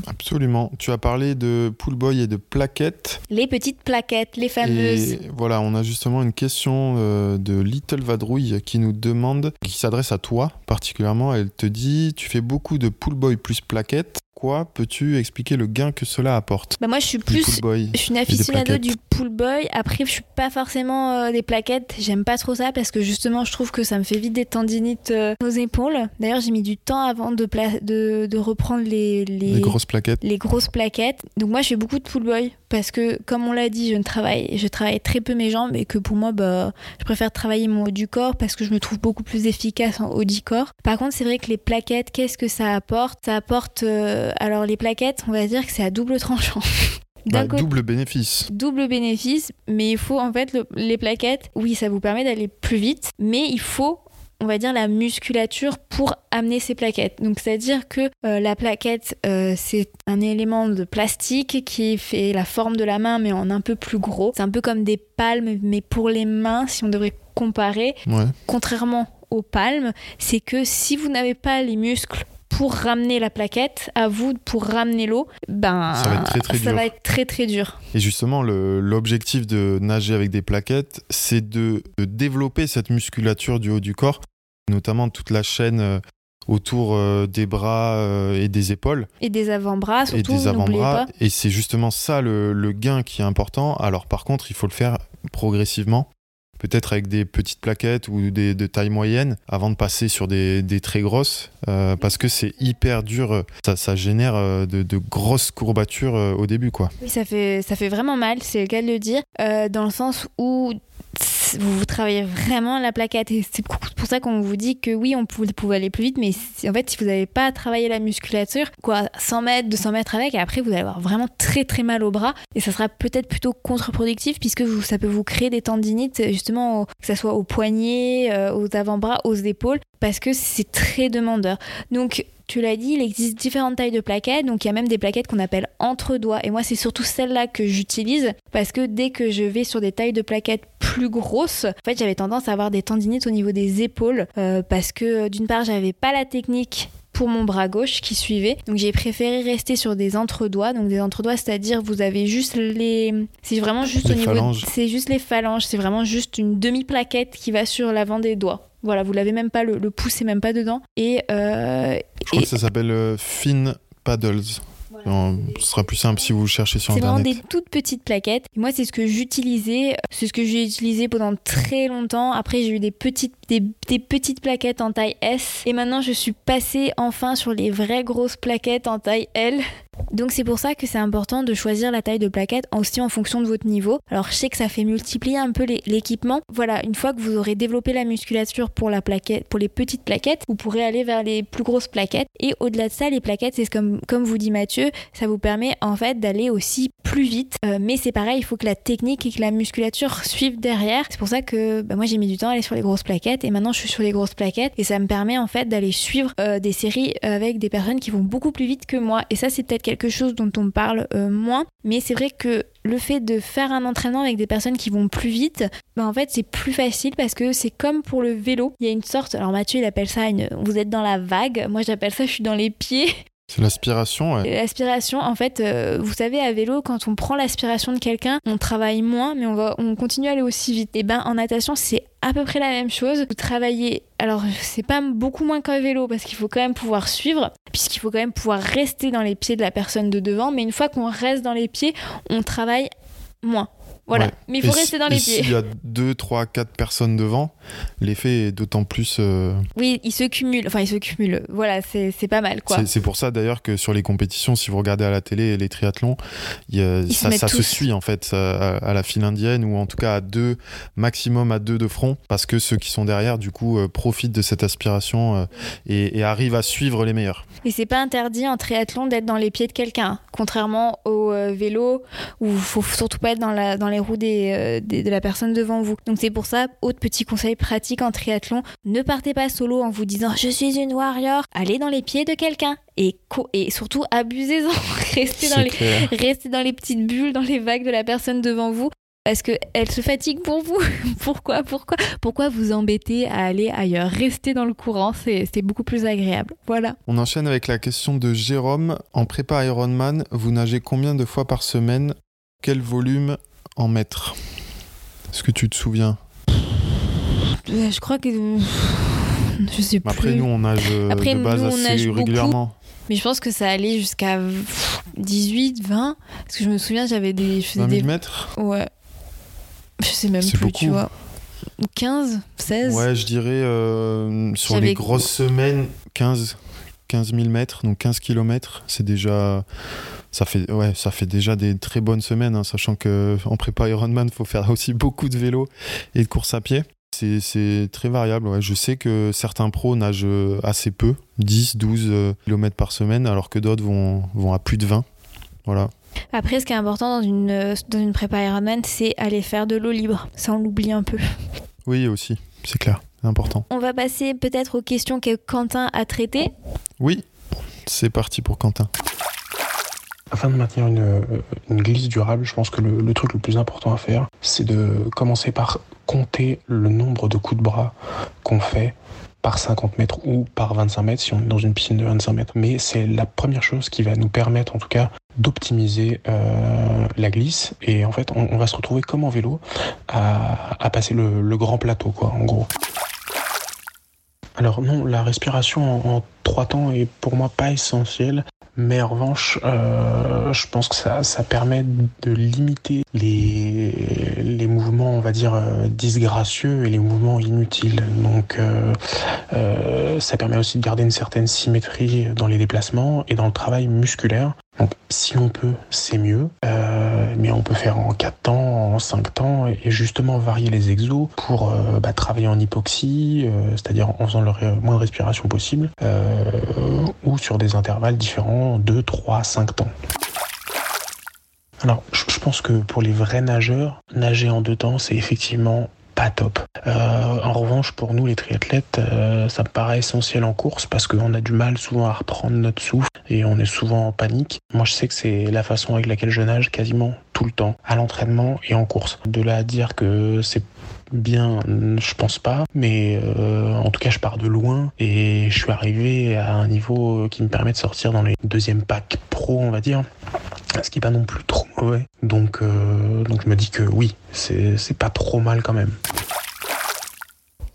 Absolument. Tu as parlé de pool boy et de plaquettes. Les petites plaquettes, les fameuses. Et voilà, on a justement une question de Little Vadrouille qui nous demande, qui s'adresse à toi particulièrement. Elle te dit Tu fais beaucoup de pool boy plus plaquettes. Quoi peux-tu expliquer le gain que cela apporte Bah moi je suis plus boy je suis une aficionado du pull boy. Après, je suis pas forcément euh, des plaquettes. J'aime pas trop ça parce que justement, je trouve que ça me fait vite des tendinites euh, aux épaules. D'ailleurs, j'ai mis du temps avant de, de, de reprendre les, les, Les grosses plaquettes. les grosses plaquettes. Donc moi, je fais beaucoup de pull boy parce que, comme on l'a dit, je ne travaille, je travaille très peu mes jambes et que pour moi, bah, je préfère travailler mon haut du corps parce que je me trouve beaucoup plus efficace en haut du corps. Par contre, c'est vrai que les plaquettes, qu'est-ce que ça apporte? Ça apporte, euh, alors les plaquettes, on va dire que c'est à double tranchant. [laughs] Bah, côté, double bénéfice. double bénéfice, mais il faut en fait le- les plaquettes, oui, ça vous permet d'aller plus vite, mais il faut on va dire la musculature pour amener ces plaquettes. Donc c'est-à-dire que euh, la plaquette euh, c'est un élément de plastique qui fait la forme de la main mais en un peu plus gros. C'est un peu comme des palmes mais pour les mains si on devrait comparer. Ouais. Contrairement aux palmes, c'est que si vous n'avez pas les muscles pour ramener la plaquette, à vous pour ramener l'eau, ben Ça va être très, très ça dur. va être très très dur. Et justement, l'objectif de nager avec des plaquettes, c'est de, de développer cette musculature du haut du corps, notamment toute la chaîne euh, autour euh, des bras euh, et des épaules Et des avant-bras, et surtout, des n'oubliez avant-bras. Et c'est justement ça le, le gain qui est important. Alors par contre, il faut le faire progressivement. Peut-être avec des petites plaquettes ou des de taille moyenne avant de passer sur des, très grosses euh, parce que c'est hyper dur. Ça, ça génère euh, de, grosses courbatures euh, au début quoi. Oui, ça fait, ça fait vraiment mal, c'est le de le dire, euh, dans le sens où vous, travaillez vraiment la plaquette. Et c'est pour ça qu'on vous dit que oui, on pouvez aller plus vite, mais en fait, si vous n'avez pas travaillé la musculature, quoi, 100 mètres, 200 mètres avec, et après, vous allez avoir vraiment très très mal au bras, et ça sera peut-être plutôt contre-productif, puisque vous, ça peut vous créer des tendinites, justement, que ce soit aux poignets, euh, aux avant-bras, aux épaules, parce que c'est très demandeur. Donc, tu l'as dit, il existe différentes tailles de plaquettes. Donc, il y a même des plaquettes qu'on appelle entre-doigts. Et moi, c'est surtout celle-là que j'utilise parce que dès que je vais sur des tailles de plaquettes plus grosses, en fait, j'avais tendance à avoir des tendinites au niveau des épaules euh, parce que d'une part, j'avais pas la technique pour mon bras gauche qui suivait. Donc j'ai préféré rester sur des entre-doigts. Donc des entre-doigts, c'est-à-dire vous avez juste les... C'est vraiment juste Les au niveau... phalanges. C'est juste les phalanges. C'est vraiment juste une demi-plaquette qui va sur l'avant des doigts. Voilà, vous l'avez même pas, le, le pouce est même pas dedans. Et, euh, Je crois et que ça s'appelle euh, Fin Paddles. Euh, ce sera plus simple si vous cherchez sur c'est vraiment internet. des toutes petites plaquettes. Et moi, c'est ce que j'utilisais. C'est ce que j'ai utilisé pendant très longtemps. Après, j'ai eu des petites, des, des petites plaquettes en taille S. Et maintenant, je suis passée enfin sur les vraies grosses plaquettes en taille L. Donc c'est pour ça que c'est important de choisir la taille de plaquette aussi en fonction de votre niveau. Alors je sais que ça fait multiplier un peu l'équipement. Voilà, une fois que vous aurez développé la musculature pour les petites plaquettes, vous pourrez aller vers les plus grosses plaquettes. Et au-delà de ça, les plaquettes, c'est comme comme vous dit Mathieu, ça vous permet en fait d'aller aussi plus vite. Euh, mais c'est pareil, il faut que la technique et que la musculature suivent derrière. C'est pour ça que bah, moi j'ai mis du temps à aller sur les grosses plaquettes et maintenant je suis sur les grosses plaquettes et ça me permet en fait d'aller suivre euh, des séries avec des personnes qui vont beaucoup plus vite que moi. Et ça c'est peut-être quelque chose dont on parle euh, moins, mais c'est vrai que le fait de faire un entraînement avec des personnes qui vont plus vite, bah en fait c'est plus facile parce que c'est comme pour le vélo. Il y a une sorte, alors Mathieu il appelle ça une, vous êtes dans la vague, moi j'appelle ça je suis dans les pieds. C'est l'aspiration. L'aspiration, en fait, euh, vous savez, à vélo, quand on prend l'aspiration de quelqu'un, on travaille moins, mais on, va, on continue à aller aussi vite. Et ben, en natation, c'est à peu près la même chose. Vous travaillez, alors c'est pas beaucoup moins qu'à vélo, parce qu'il faut quand même pouvoir suivre, puisqu'il faut quand même pouvoir rester dans les pieds de la personne de devant, mais une fois qu'on reste dans les pieds, on travaille moins. Voilà. Ouais. Mais il faut Et rester dans les pieds. S'il y a 2, 3, 4 personnes devant, l'effet est d'autant plus. euh, Oui, il se cumule. Enfin, il se cumule. Voilà, c'est pas mal, quoi. c'est- pour ça d'ailleurs que sur les compétitions, si vous regardez à la télé les triathlons, il y a- Ils se ça, se suit en fait ça, à, à la file indienne ou en tout cas à deux, maximum à deux de front, parce que ceux qui sont derrière, du coup, euh, profitent de cette aspiration euh, et, et arrivent à suivre les meilleurs. Et c'est pas interdit en triathlon d'être dans les pieds de quelqu'un, contrairement au euh, vélo où il faut surtout pas être dans, la, dans les roues des, euh, des- de la personne devant vous. Donc c'est pour ça, autre petit conseil pratique en triathlon, ne partez pas solo en vous disant je suis une warrior, allez dans les pieds de quelqu'un et, et surtout abusez-en, [laughs] restez dans les. Restez dans les petites bulles, dans les vagues de la personne devant vous. Parce qu'elle se fatigue pour vous. [laughs] Pourquoi Pourquoi Pourquoi vous embêter à aller ailleurs? Restez dans le courant, c'est beaucoup plus agréable. Voilà. On enchaîne avec la question de Jérôme. En prépa Ironman, vous nagez combien de fois par semaine? Quel volume en mètres Est-ce que tu te souviens? Euh, Je crois que. Je sais plus. Après, nous, on nage euh, Après, de base nous, on assez nage beaucoup. régulièrement. Mais je pense que ça allait jusqu'à 18, 20. Parce que je me souviens, j'avais des. Je faisais 20 000 des... mètres Ouais. Je sais même plus, tu beaucoup. vois. 15, 16. Ouais, je dirais euh, sur les grosses semaines, 15, 15 000 mètres, donc 15 km, c'est déjà. Ça fait, ouais, ça fait déjà des très bonnes semaines, hein, sachant que en prépa Ironman, il faut faire [laughs] aussi beaucoup de vélo et de course à pied. C'est- très variable. ouais. Je sais que certains pros nagent euh, assez peu, 10, 12 km par semaine, alors que d'autres vont, vont à plus de 20. Voilà. Après, ce qui est important dans une, euh, dans une prépa Ironman, c'est aller faire de l'eau libre. Ça, on l'oublie un peu. [laughs] Oui, aussi, c'est clair, c'est important. On va passer peut-être aux questions que Quentin a traitées. Oui, c'est parti pour Quentin. Afin de maintenir une, euh, une glisse durable, je pense que le, truc le plus important à faire, c'est de commencer par compter le nombre de coups de bras qu'on fait par 50 mètres ou par 25 mètres si on est dans une piscine de 25 mètres. Mais c'est la première chose qui va nous permettre en tout cas d'optimiser euh, la glisse et en fait on, va se retrouver comme en vélo à, à passer le, le grand plateau quoi en gros. Alors non, la respiration en, trois temps est pour moi pas essentielle. Mais en revanche, euh, je pense que ça, ça permet de limiter les, les mouvements, on va dire, euh, disgracieux et les mouvements inutiles. Donc, euh, ça permet aussi de garder une certaine symétrie dans les déplacements et dans le travail musculaire. Donc, si on peut, c'est mieux. Euh, mais on peut faire en 4 temps, en 5 temps, et justement varier les exos pour euh, bah, travailler en hypoxie, euh, c'est-à-dire en faisant le moins de respiration possible, ou sur des intervalles différents, 2, 3, 5 temps. Alors, je pense que pour les vrais nageurs, nager en deux temps, c'est effectivement pas top. Euh, en revanche, pour nous les triathlètes, euh, ça me paraît essentiel en course parce qu'on a du mal souvent à reprendre notre souffle et on est souvent en panique. Moi, je sais que c'est la façon avec laquelle je nage quasiment tout le temps, à l'entraînement et en course. De là à dire que c'est bien, je pense pas, mais euh, en tout cas, je pars de loin et je suis arrivé à un niveau qui me permet de sortir dans les deuxièmes packs pro, on va dire ce qui est pas non plus trop mauvais. Donc, euh, je me dis que oui, c'est pas trop mal quand même.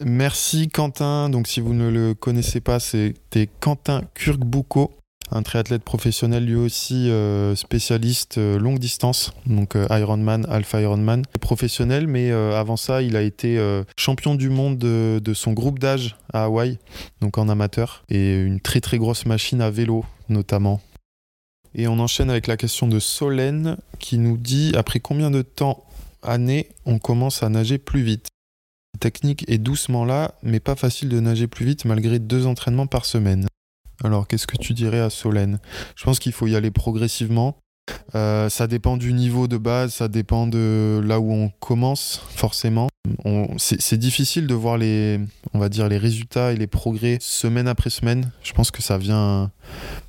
Merci Quentin. Donc si vous ne le connaissez pas, c'était Quentin Kurkbuko, un triathlète professionnel lui aussi euh, spécialiste euh, longue distance, donc Ironman, Alpha Ironman, professionnel, mais avant ça, il a été champion du monde de, de son groupe d'âge à Hawaï, donc en amateur, et une très très grosse machine à vélo notamment. Et on enchaîne avec la question de Solène qui nous dit après combien de temps année on commence à nager plus vite? La technique est doucement là, mais pas facile de nager plus vite malgré deux entraînements par semaine. Alors qu'est-ce que tu dirais à Solène? Je pense qu'il faut y aller progressivement. Euh, ça dépend du niveau de base, ça dépend de là où on commence forcément. C'est difficile de voir les, on va dire les résultats et les progrès semaine après semaine. Je pense que ça vient,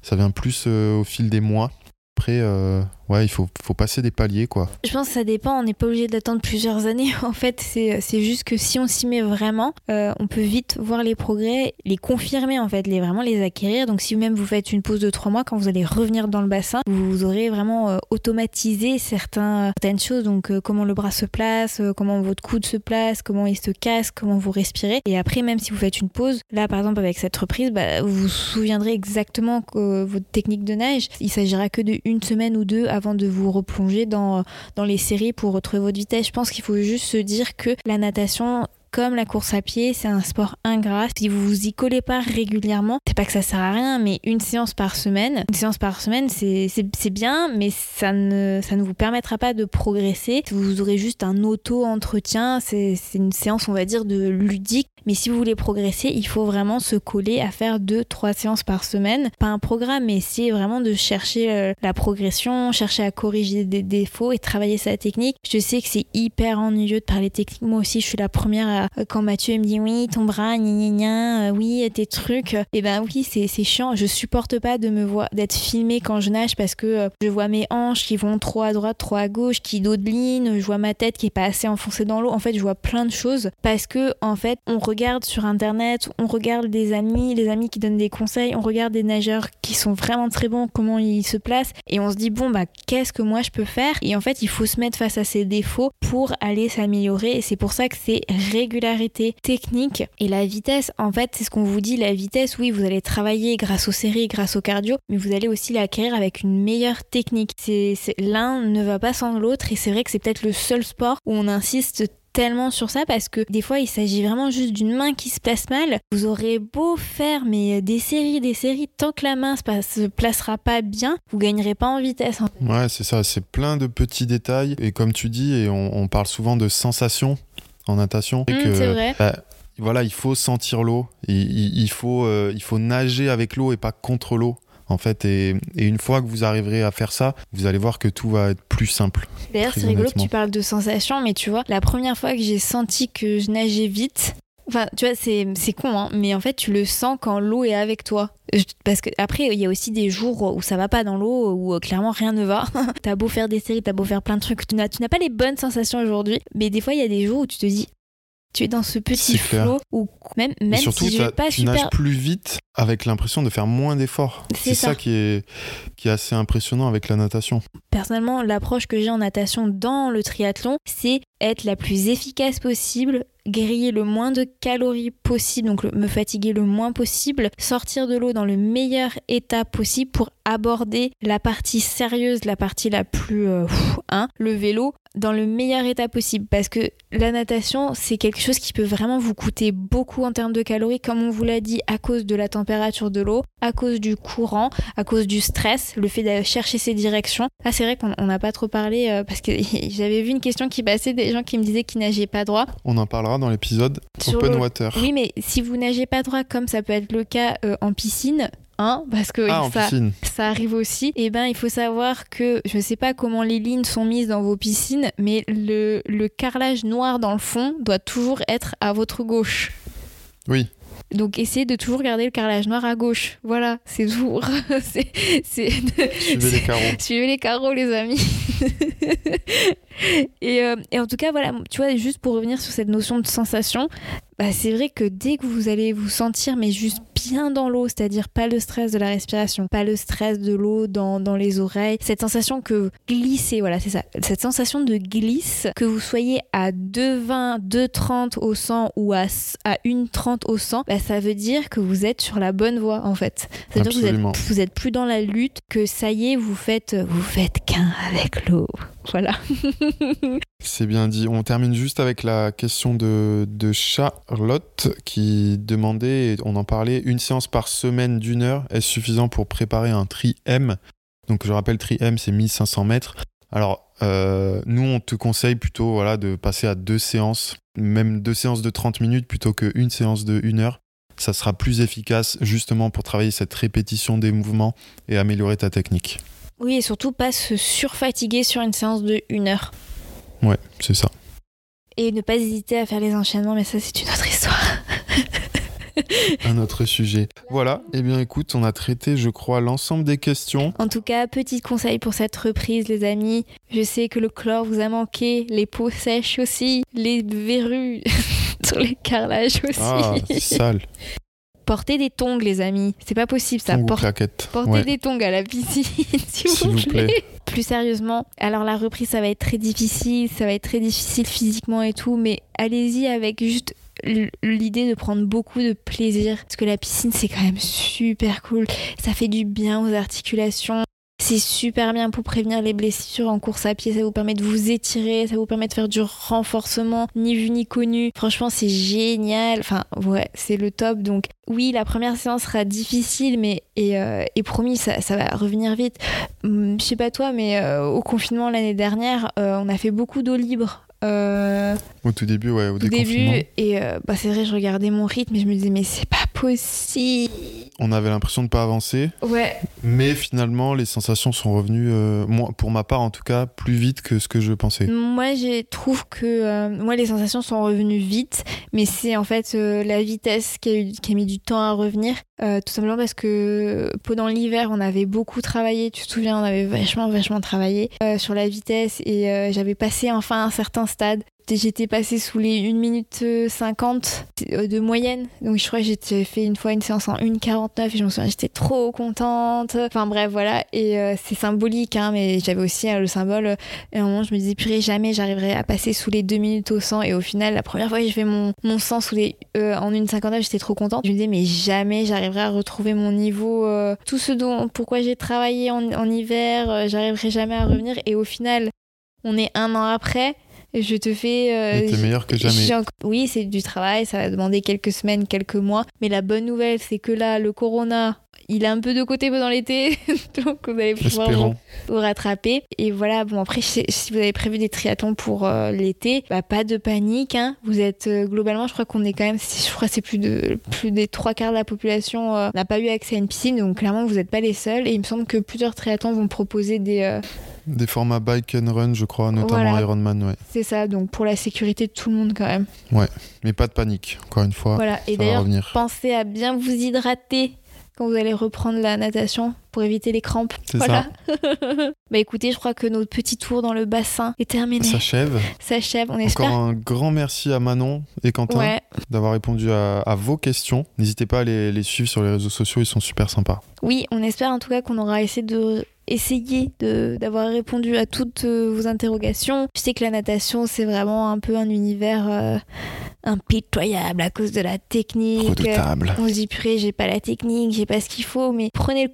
ça vient plus euh, au fil des mois. Après, euh, ouais, il faut, faut passer des paliers quoi. Je pense que ça dépend, on n'est pas obligé d'attendre plusieurs années. [laughs] En fait, c'est juste que si on s'y met vraiment, euh, on peut vite voir les progrès, les confirmer en fait, les, vraiment les acquérir. Donc si vous-même vous faites une pause de trois mois, quand vous allez revenir dans le bassin, vous aurez vraiment euh, automatisé certains, certaines choses. Donc euh, comment le bras se place, euh, comment votre coude se place, comment il se casse, comment vous respirez. Et après, même si vous faites une pause, là par exemple avec cette reprise, bah, vous vous souviendrez exactement que votre technique de nage. Il s'agira que de une semaine ou deux avant de vous replonger dans dans les séries pour retrouver votre vitesse. Je pense qu'il faut juste se dire que la natation comme la course à pied, c'est un sport ingrat. Si vous vous y collez pas régulièrement, c'est pas que ça sert à rien, mais une séance par semaine, une séance par semaine, c'est bien, mais ça ne, ça ne vous permettra pas de progresser. Vous aurez juste un auto-entretien. C'est une séance, on va dire, de ludique. Mais si vous voulez progresser, il faut vraiment se coller à faire deux, trois séances par semaine. Pas un programme, mais essayer vraiment de chercher euh, la progression, chercher à corriger des défauts et travailler sa technique. Je sais que c'est hyper ennuyeux de parler technique. Moi aussi, je suis la première à, quand Mathieu me dit oui, ton bras, gna gna euh, oui, tes trucs. Et ben oui, c'est chiant. Je supporte pas de me voir, d'être filmée quand je nage parce que euh, je vois mes hanches qui vont trop à droite, trop à gauche, qui dodelinent, je vois ma tête qui est pas assez enfoncée dans l'eau. En fait, je vois plein de choses parce que, en fait, on regarde regarde sur internet, on regarde des amis, les amis qui donnent des conseils, on regarde des nageurs qui sont vraiment très bons, comment ils se placent, et on se dit bon bah qu'est-ce que moi je peux faire? Et en fait, il faut se mettre face à ses défauts pour aller s'améliorer, et c'est pour ça que c'est régularité, technique et la vitesse. En fait, c'est ce qu'on vous dit, la vitesse. Oui, vous allez travailler grâce aux séries, grâce au cardio, mais vous allez aussi l'acquérir avec une meilleure technique. C'est l'un ne va pas sans l'autre, et c'est vrai que c'est peut-être le seul sport où on insiste tellement sur ça parce que des fois il s'agit vraiment juste d'une main qui se place mal. Vous aurez beau faire mais des séries, des séries, tant que la main se, placera pas bien, vous gagnerez pas en vitesse. Ouais, c'est ça, c'est plein de petits détails et comme tu dis, et on, parle souvent de sensations en natation. Mmh, c'est vrai. Bah, voilà, il faut sentir l'eau, il, faut, euh, il faut nager avec l'eau et pas contre l'eau en fait. Et, une fois que vous arriverez à faire ça, vous allez voir que tout va être plus simple. D'ailleurs, c'est rigolo que tu parles de sensations, mais tu vois, la première fois que j'ai senti que je nageais vite, Enfin, tu vois, c'est, con, hein, mais en fait, tu le sens quand l'eau est avec toi. Parce que après, il y a aussi des jours où ça va pas dans l'eau, où euh, clairement rien ne va. [laughs] t'as beau faire des séries, t'as beau faire plein de trucs, tu n'as, tu n'as pas les bonnes sensations aujourd'hui. Mais des fois, il y a des jours où tu te dis, tu es dans ce petit flot où même, même surtout, si je pas tu nages plus vite avec l'impression de faire moins d'efforts. C'est ça. qui, est, qui est assez impressionnant avec la natation. Personnellement, l'approche que j'ai en natation dans le triathlon, c'est être la plus efficace possible, griller le moins de calories possible, donc me fatiguer le moins possible, sortir de l'eau dans le meilleur état possible pour aborder la partie sérieuse, la partie la plus euh, hein, le vélo dans le meilleur état possible parce que la natation c'est quelque chose qui peut vraiment vous coûter beaucoup en termes de calories comme on vous l'a dit à cause de la température de l'eau, à cause du courant, à cause du stress, le fait de chercher ses directions. Ah c'est vrai qu'on n'a pas trop parlé euh, parce que [laughs] j'avais vu une question qui passait des gens qui me disaient qu'ils nageaient pas droit. On en parlera dans l'épisode Open Water. Oui mais si vous nagez pas droit comme ça peut être le cas euh, en piscine, Hein, parce que ah, ça, ça, arrive aussi, et eh ben il faut savoir que je sais pas comment les lignes sont mises dans vos piscines, mais le, le carrelage noir dans le fond doit toujours être à votre gauche. Oui. Donc essayez de toujours garder le carrelage noir à gauche. Voilà, c'est toujours. [laughs] Suivez les carreaux. [laughs] Suivez les carreaux, les amis. [laughs] et, euh, et, en tout cas, voilà, tu vois, juste pour revenir sur cette notion de sensation, bah, c'est vrai que dès que vous allez vous sentir, mais juste bien dans l'eau, c'est-à-dire pas le stress de la respiration, pas le stress de l'eau dans, dans, les oreilles, cette sensation que glisser, voilà, c'est ça, cette sensation de glisse, que vous soyez à 2,20, 2,30 au 100 ou à, à 1,30 au 100, bah, ça veut dire que vous êtes sur la bonne voie en fait. Ça veut dire que vous êtes, vous êtes plus dans la lutte, que ça y est, vous faites, vous faites qu'un avec l'eau. Voilà. [laughs] C'est bien dit. On termine juste avec la question de, Charlotte qui demandait, on en parlait, une séance par semaine d'une heure est suffisant pour préparer un tri M? Donc je rappelle, tri M, c'est 1500 mètres. Alors, euh, nous, on te conseille plutôt de passer à deux séances, même deux séances de 30 minutes plutôt qu'une séance de 1 heure. Ça sera plus efficace justement pour travailler cette répétition des mouvements et améliorer ta technique. Oui, et surtout pas se surfatiguer sur une séance de 1 heure. Ouais, c'est ça. Et ne pas hésiter à faire les enchaînements, mais ça, c'est une autre histoire. [laughs] un autre sujet. Voilà, eh bien écoute, on a traité, je crois, l'ensemble des questions. En tout cas, petit conseil pour cette reprise, les amis. Je sais que le chlore vous a manqué, les peaux sèches aussi, les verrues [laughs] sur les carrelages aussi. Ah, sale. [laughs] Portez des tongs, les amis. C'est pas possible ça. Portez des tongs à la piscine, [laughs] s'il vous, plaît. Plus sérieusement, alors la reprise, ça va être très difficile, ça va être très difficile physiquement et tout, mais allez-y avec juste l'idée de prendre beaucoup de plaisir parce que la piscine c'est quand même super cool ça fait du bien aux articulations c'est super bien pour prévenir les blessures en course à pied. Ça vous permet de vous étirer, ça vous permet de faire du renforcement, ni vu ni connu. Franchement, c'est génial. Enfin, ouais, c'est le top. Donc, oui, la première séance sera difficile, mais et, euh, promis, ça, va revenir vite. Hum, je sais pas toi, mais euh, au confinement l'année dernière, euh, on a fait beaucoup d'eau libre euh, au tout début, ouais, au, début. Et euh, bah, c'est vrai, je regardais mon rythme et je me disais, mais c'est pas possible. On avait l'impression de pas avancer. Ouais. Mais finalement, les sensations sont revenues, euh, moi, pour ma part en tout cas, plus vite que ce que je pensais. Moi, je trouve que moi, les sensations sont revenues vite, mais c'est en fait la vitesse qui a, eu, qui a mis du temps à revenir. tout simplement parce que pendant l'hiver, on avait beaucoup travaillé. Tu te souviens, on avait vachement, vachement travaillé sur la vitesse et j'avais passé enfin un certain stade j'étais passée sous les 1 minute 50 de moyenne. Donc je crois que j'ai fait une fois une séance en 1,49 et je me souviens, j'étais trop contente. Enfin bref, voilà. Et c'est symbolique, hein, mais j'avais aussi le symbole. Et à un moment, je me disais, purée, jamais j'arriverai à passer sous les 2 minutes au 100. Et au final, la première fois que je fais mon, mon 100 sous les, en 1,59, j'étais trop contente. Je me disais, mais jamais j'arriverai à retrouver mon niveau. tout ce dont, pourquoi j'ai travaillé en hiver, j'arriverai jamais à revenir. Et au final, on est un an après. Je te fais. Euh, meilleur que jamais. Oui, c'est du travail, ça va demander quelques semaines, quelques mois. Mais la bonne nouvelle, c'est que là, le corona, il est un peu de côté pendant l'été, [laughs] donc vous allez pouvoir vous, rattraper. Et voilà, bon après, si vous avez prévu des triathlons pour euh, l'été, bah, pas de panique. Hein. Vous êtes euh, globalement, je crois qu'on est quand même, je crois c'est plus de plus des trois quarts de la population euh, n'a pas eu accès à une piscine, donc clairement vous n'êtes pas les seuls. Et il me semble que plusieurs triathlons vont proposer des des formats bike and run, je crois, notamment Ironman, ouais. C'est ça, donc pour la sécurité de tout le monde quand même. Ouais, mais pas de panique, encore une fois. Voilà, et d'ailleurs, pensez à bien vous hydrater quand vous allez reprendre la natation pour éviter les crampes. Voilà. [laughs] bah écoutez, je crois que notre petit tour dans le bassin est terminé. S'achève. S'achève, on espère. Encore un grand merci à Manon et Quentin d'avoir répondu à, vos questions. N'hésitez pas à les, les suivre sur les réseaux sociaux, ils sont super sympas. Oui, on espère en tout cas qu'on aura essayé de essayer d'avoir répondu à toutes euh, vos interrogations. Je sais que la natation, c'est vraiment un peu un univers euh, impitoyable à cause de la technique. Redoutable. On se dit, purée, j'ai pas la technique, j'ai pas ce qu'il faut, mais prenez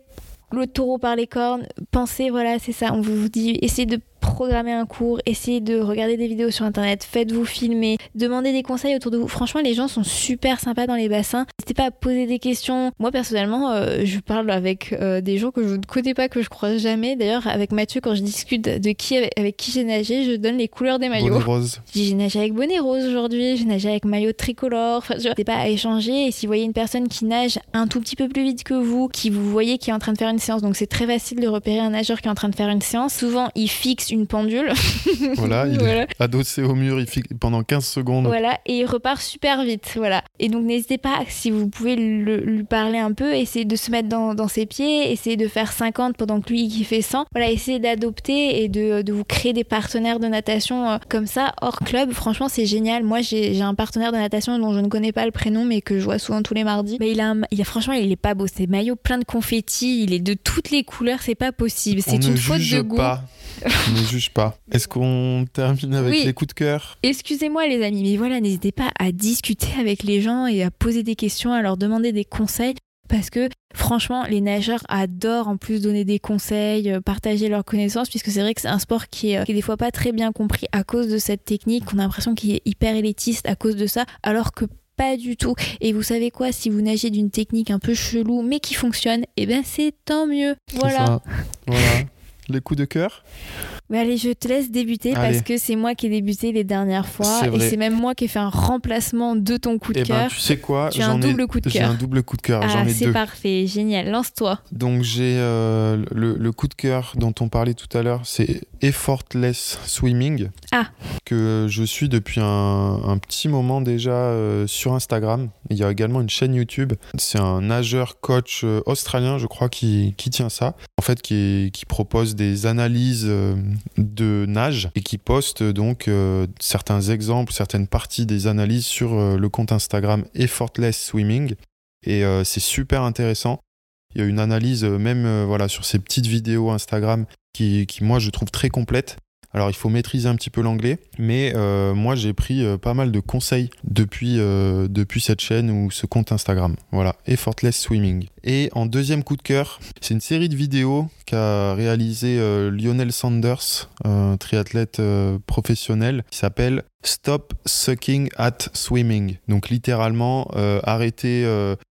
le taureau par les cornes, pensez, voilà, c'est ça. On vous dit, essayez de programmer un cours, essayez de regarder des vidéos sur internet, faites-vous filmer, demandez des conseils autour de vous. Franchement, les gens sont super sympas dans les bassins. N'hésitez pas à poser des questions. Moi, personnellement, euh, je parle avec euh, des gens que je ne connais pas, que je croise jamais. D'ailleurs, avec Mathieu, quand je discute de qui avec, qui j'ai nagé, je donne les couleurs des maillots. Bonnet rose. J'ai nagé avec bonnet rose aujourd'hui, j'ai nagé avec maillot tricolore. Enfin, n'hésitez pas à échanger. Et si vous voyez une personne qui nage un tout petit peu plus vite que vous, qui vous voyez qui est en train de faire une séance, donc c'est très facile de repérer un nageur qui est en train de faire une séance. Souvent, il fixe une pendule. [laughs] voilà, il est adossé au mur il pendant 15 secondes. Voilà, et il repart super vite. Voilà. Et donc n'hésitez pas, si vous pouvez lui parler un peu, essayez de se mettre dans, ses pieds, essayez de faire 50 pendant que lui qui fait 100. Voilà, essayez d'adopter et de, vous créer des partenaires de natation euh, comme ça hors club. Franchement, c'est génial. Moi, j'ai un partenaire de natation dont je ne connais pas le prénom, mais que je vois souvent tous les mardis. Mais il a, il a franchement, il est pas beau. C'est maillot plein de confettis. Il est de toutes les couleurs. C'est pas possible. C'est une faute de goût. Pas. [laughs] ne juge pas. Est-ce qu'on termine avec les coups de cœur? Excusez-moi les amis, mais voilà, n'hésitez pas à discuter avec les gens et à poser des questions, à leur demander des conseils. Parce que franchement, les nageurs adorent en plus donner des conseils, euh, partager leurs connaissances, puisque c'est vrai que c'est un sport qui est, qui est, des fois pas très bien compris à cause de cette technique. On a l'impression qu'il est hyper élitiste à cause de ça, alors que pas du tout. Et vous savez quoi, si vous nagez d'une technique un peu chelou mais qui fonctionne, eh ben c'est tant mieux. Voilà. [laughs] Voilà les coups de cœur? Allez, je te laisse débuter parce que c'est moi qui ai débuté les dernières fois et c'est même moi qui ai fait un remplacement de ton coup de eh ben, cœur. tu sais quoi J'ai un double coup de cœur. J'ai un double coup de cœur. Ah, c'est parfait, génial. Lance-toi. Donc j'ai euh, le, coup de cœur dont on parlait tout à l'heure, c'est Effortless Swimming. Ah. Que je suis depuis un, petit moment déjà euh, sur Instagram. Il y a également une chaîne YouTube. C'est un nageur coach euh, australien, je crois, qui, qui tient ça. En fait, qui, qui propose des analyses de nage et qui poste donc euh, certains exemples, certaines parties des analyses sur euh, le compte Instagram Effortless Swimming. Et euh, c'est super intéressant. Il y a une analyse même voilà, sur ces petites vidéos Instagram qui, qui, moi, je trouve très complète. Alors il faut maîtriser un petit peu l'anglais, mais moi j'ai pris pas mal de conseils depuis, depuis cette chaîne ou ce compte Instagram. Voilà, Effortless Swimming. Et en deuxième coup de cœur, c'est une série de vidéos qu'a réalisé euh, Lionel Sanders, un triathlète euh, professionnel, qui s'appelle Stop Sucking at Swimming. Donc littéralement, euh, arrêtez,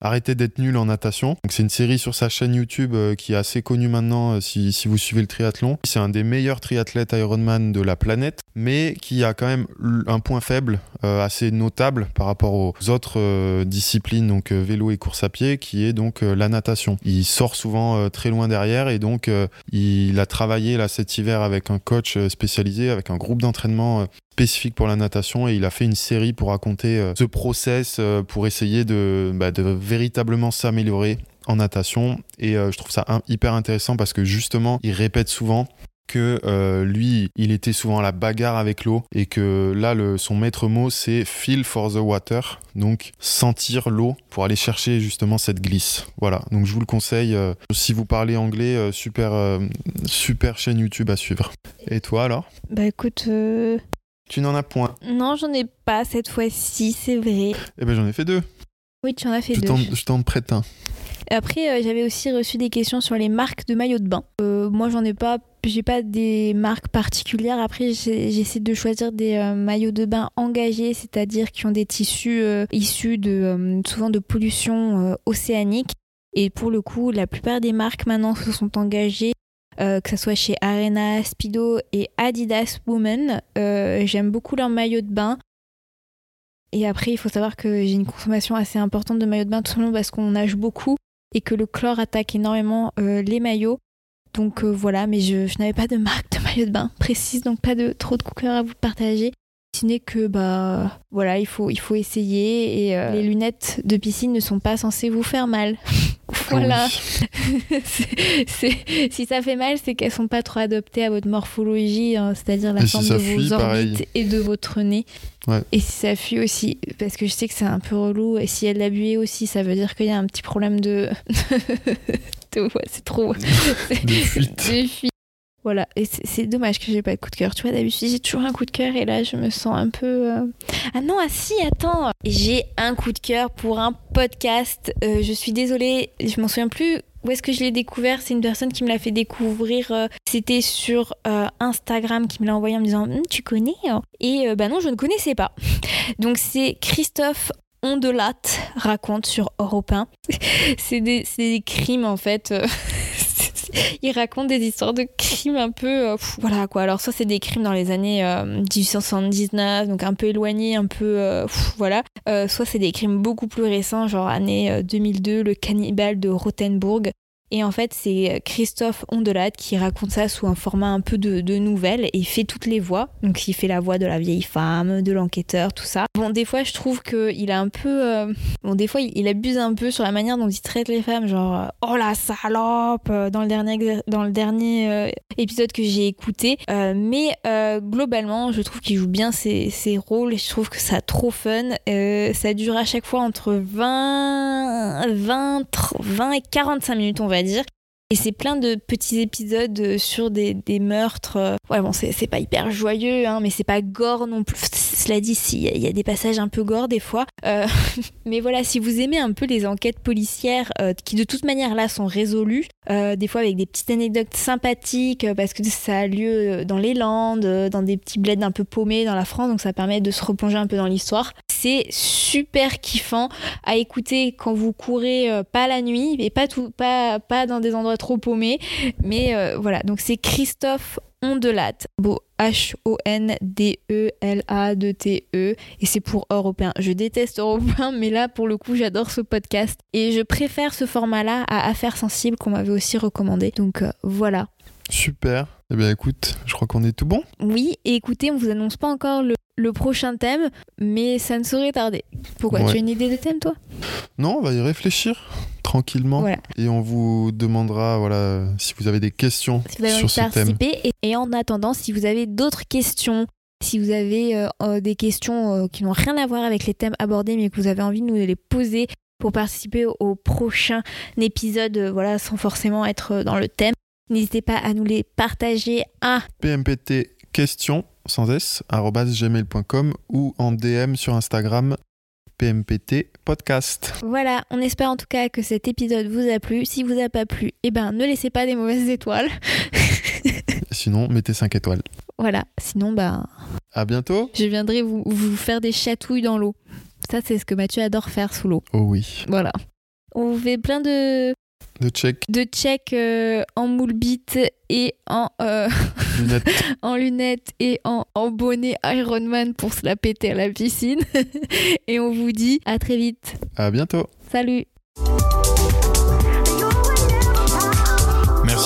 arrêtez d'être nul en natation. c'est une série sur sa chaîne YouTube qui est assez connue maintenant si, si, vous suivez le triathlon. C'est un des meilleurs triathlètes Ironman de la planète, mais qui a quand même un point faible assez notable par rapport aux autres disciplines, donc vélo et course à pied, qui est donc la natation. Il sort souvent euh, très loin derrière et donc euh, il a travaillé là cet hiver avec un coach euh, spécialisé, avec un groupe d'entraînement spécifique pour la natation et il a fait une série pour raconter ce process pour essayer bah, de véritablement s'améliorer en natation et je trouve ça hyper intéressant parce que justement il répète souvent que euh, lui, il était souvent à la bagarre avec l'eau et que là, le, son maître mot, c'est feel for the water, donc sentir l'eau pour aller chercher justement cette glisse. Voilà, donc je vous le conseille. Euh, si vous parlez anglais, euh, super, super chaîne YouTube à suivre. Et toi alors? Bah écoute. Tu n'en as point Non, j'en ai pas cette fois-ci, c'est vrai. Eh ben j'en ai fait deux. Oui, tu en as fait deux. je t'en prête un. Après, euh, j'avais aussi reçu des questions sur les marques de maillots de bain. Euh, moi, j'en ai pas, j'ai pas des marques particulières. Après, j'essaie de choisir des euh, maillots de bain engagés, c'est-à-dire qui ont des tissus issus de souvent de pollution océanique. Et pour le coup, la plupart des marques maintenant se sont engagées que ce soit chez Arena, Speedo et Adidas Women. J'aime beaucoup leurs maillots de bain. Et après, il faut savoir que j'ai une consommation assez importante de maillots de bain, tout simplement parce qu'on nage beaucoup et que le chlore attaque énormément euh, les maillots. Donc euh, voilà, mais je, n'avais pas de marque de maillot de bain précise, donc pas de trop de couleurs à vous partager. Ce n'est que bah voilà, il faut il faut essayer et euh, les lunettes de piscine ne sont pas censées vous faire mal. [laughs] voilà. [laughs] si ça fait mal, c'est qu'elles sont pas trop adaptées à votre morphologie, hein, c'est-à-dire la forme de vos orbites et de votre nez. Et si ça fuit aussi, parce que je sais que c'est un peu relou, et si elle a bué aussi, ça veut dire qu'il y a un petit problème de. [laughs] [laughs] c'est trop. [laughs] Voilà, et c'est dommage que j'ai pas de coup de cœur. Tu vois, d'habitude, j'ai toujours un coup de cœur et là, je me sens un peu. Euh, ah non, ah si, attends J'ai un coup de cœur pour un podcast. Euh, je suis désolée, je m'en souviens plus où est-ce que je l'ai découvert C'est une personne qui me l'a fait découvrir. Euh, c'était sur Instagram qui me l'a envoyé en me disant hum, Tu connais hein? Et bah non, je ne connaissais pas. [laughs] Donc c'est Christophe Ondelat raconte sur Europe 1. [laughs] c'est des, crimes en fait. [laughs] il raconte des histoires de crimes un peu. Euh, voilà quoi. Alors, soit c'est des crimes dans les années 1879, euh, donc un peu éloignés, un peu. Euh, voilà. soit c'est des crimes beaucoup plus récents, genre année 2002, le cannibale de Rothenburg. Et en fait, c'est Christophe Ondelat qui raconte ça sous un format un peu de, de nouvelle et fait toutes les voix. Donc, il fait la voix de la vieille femme, de l'enquêteur, tout ça. Bon, des fois, je trouve qu'il a un peu. Euh, bon, des fois, il, abuse un peu sur la manière dont il traite les femmes, genre euh, oh la salope euh, dans le dernier, dans le dernier épisode que j'ai écouté. mais globalement, je trouve qu'il joue bien ses, ses, rôles et je trouve que ça a trop fun. ça dure à chaque fois entre 20, 20, 20 et 45 minutes, on va dire. Et c'est plein de petits épisodes euh, sur des, meurtres. Euh, ouais, bon, c'est pas hyper joyeux, hein, mais c'est pas gore non plus. Cela dit, il y, a des passages un peu gore des fois. Euh, [laughs] mais voilà, si vous aimez un peu les enquêtes policières qui de toute manière là sont résolues, des fois avec des petites anecdotes sympathiques, parce que ça a lieu dans les Landes, dans des petits bleds un peu paumés dans la France, donc ça permet de se replonger un peu dans l'histoire. C'est super kiffant à écouter quand vous courez pas la nuit, et pas, tout, pas, pas dans des endroits trop paumé. Mais euh, voilà, donc c'est Christophe Ondelat. Bon, H-O-N-D-E-L-A-D-T-E. Et c'est pour européen. Je déteste européen, mais là, pour le coup, j'adore ce podcast. Et je préfère ce format-là à Affaires sensibles qu'on m'avait aussi recommandé. Donc euh, voilà. Super. Eh bien écoute, je crois qu'on est tout bon. Oui, et écoutez, on vous annonce pas encore le, prochain thème, mais ça ne saurait tarder. Pourquoi Tu as une idée de thème, toi? Non, on va y réfléchir tranquillement. Et on vous demandera voilà, si vous avez des questions sur ce thème. Et, en attendant, si vous avez d'autres questions, si vous avez euh, euh, des questions euh, qui n'ont rien à voir avec les thèmes abordés, mais que vous avez envie de nous les poser pour participer au prochain épisode, voilà, sans forcément être dans le thème, n'hésitez pas à nous les partager à pmpt questions sans s gmail.com ou en DM sur Instagram PMPT Podcast. Voilà, on espère en tout cas que cet épisode vous a plu. Si vous a pas plu, eh ben ne laissez pas des mauvaises étoiles. [laughs] sinon, mettez 5 étoiles. Voilà, sinon bah à bientôt. Je viendrai vous, vous faire des chatouilles dans l'eau. Ça c'est ce que Mathieu adore faire sous l'eau. Oh oui. Voilà. On vous fait plein de de check. De check euh, en moule bite et en, euh, [laughs] lunettes. [laughs] en lunettes et en, en bonnet Ironman pour se la péter à la piscine. [laughs] et on vous dit à très vite. À bientôt. Salut.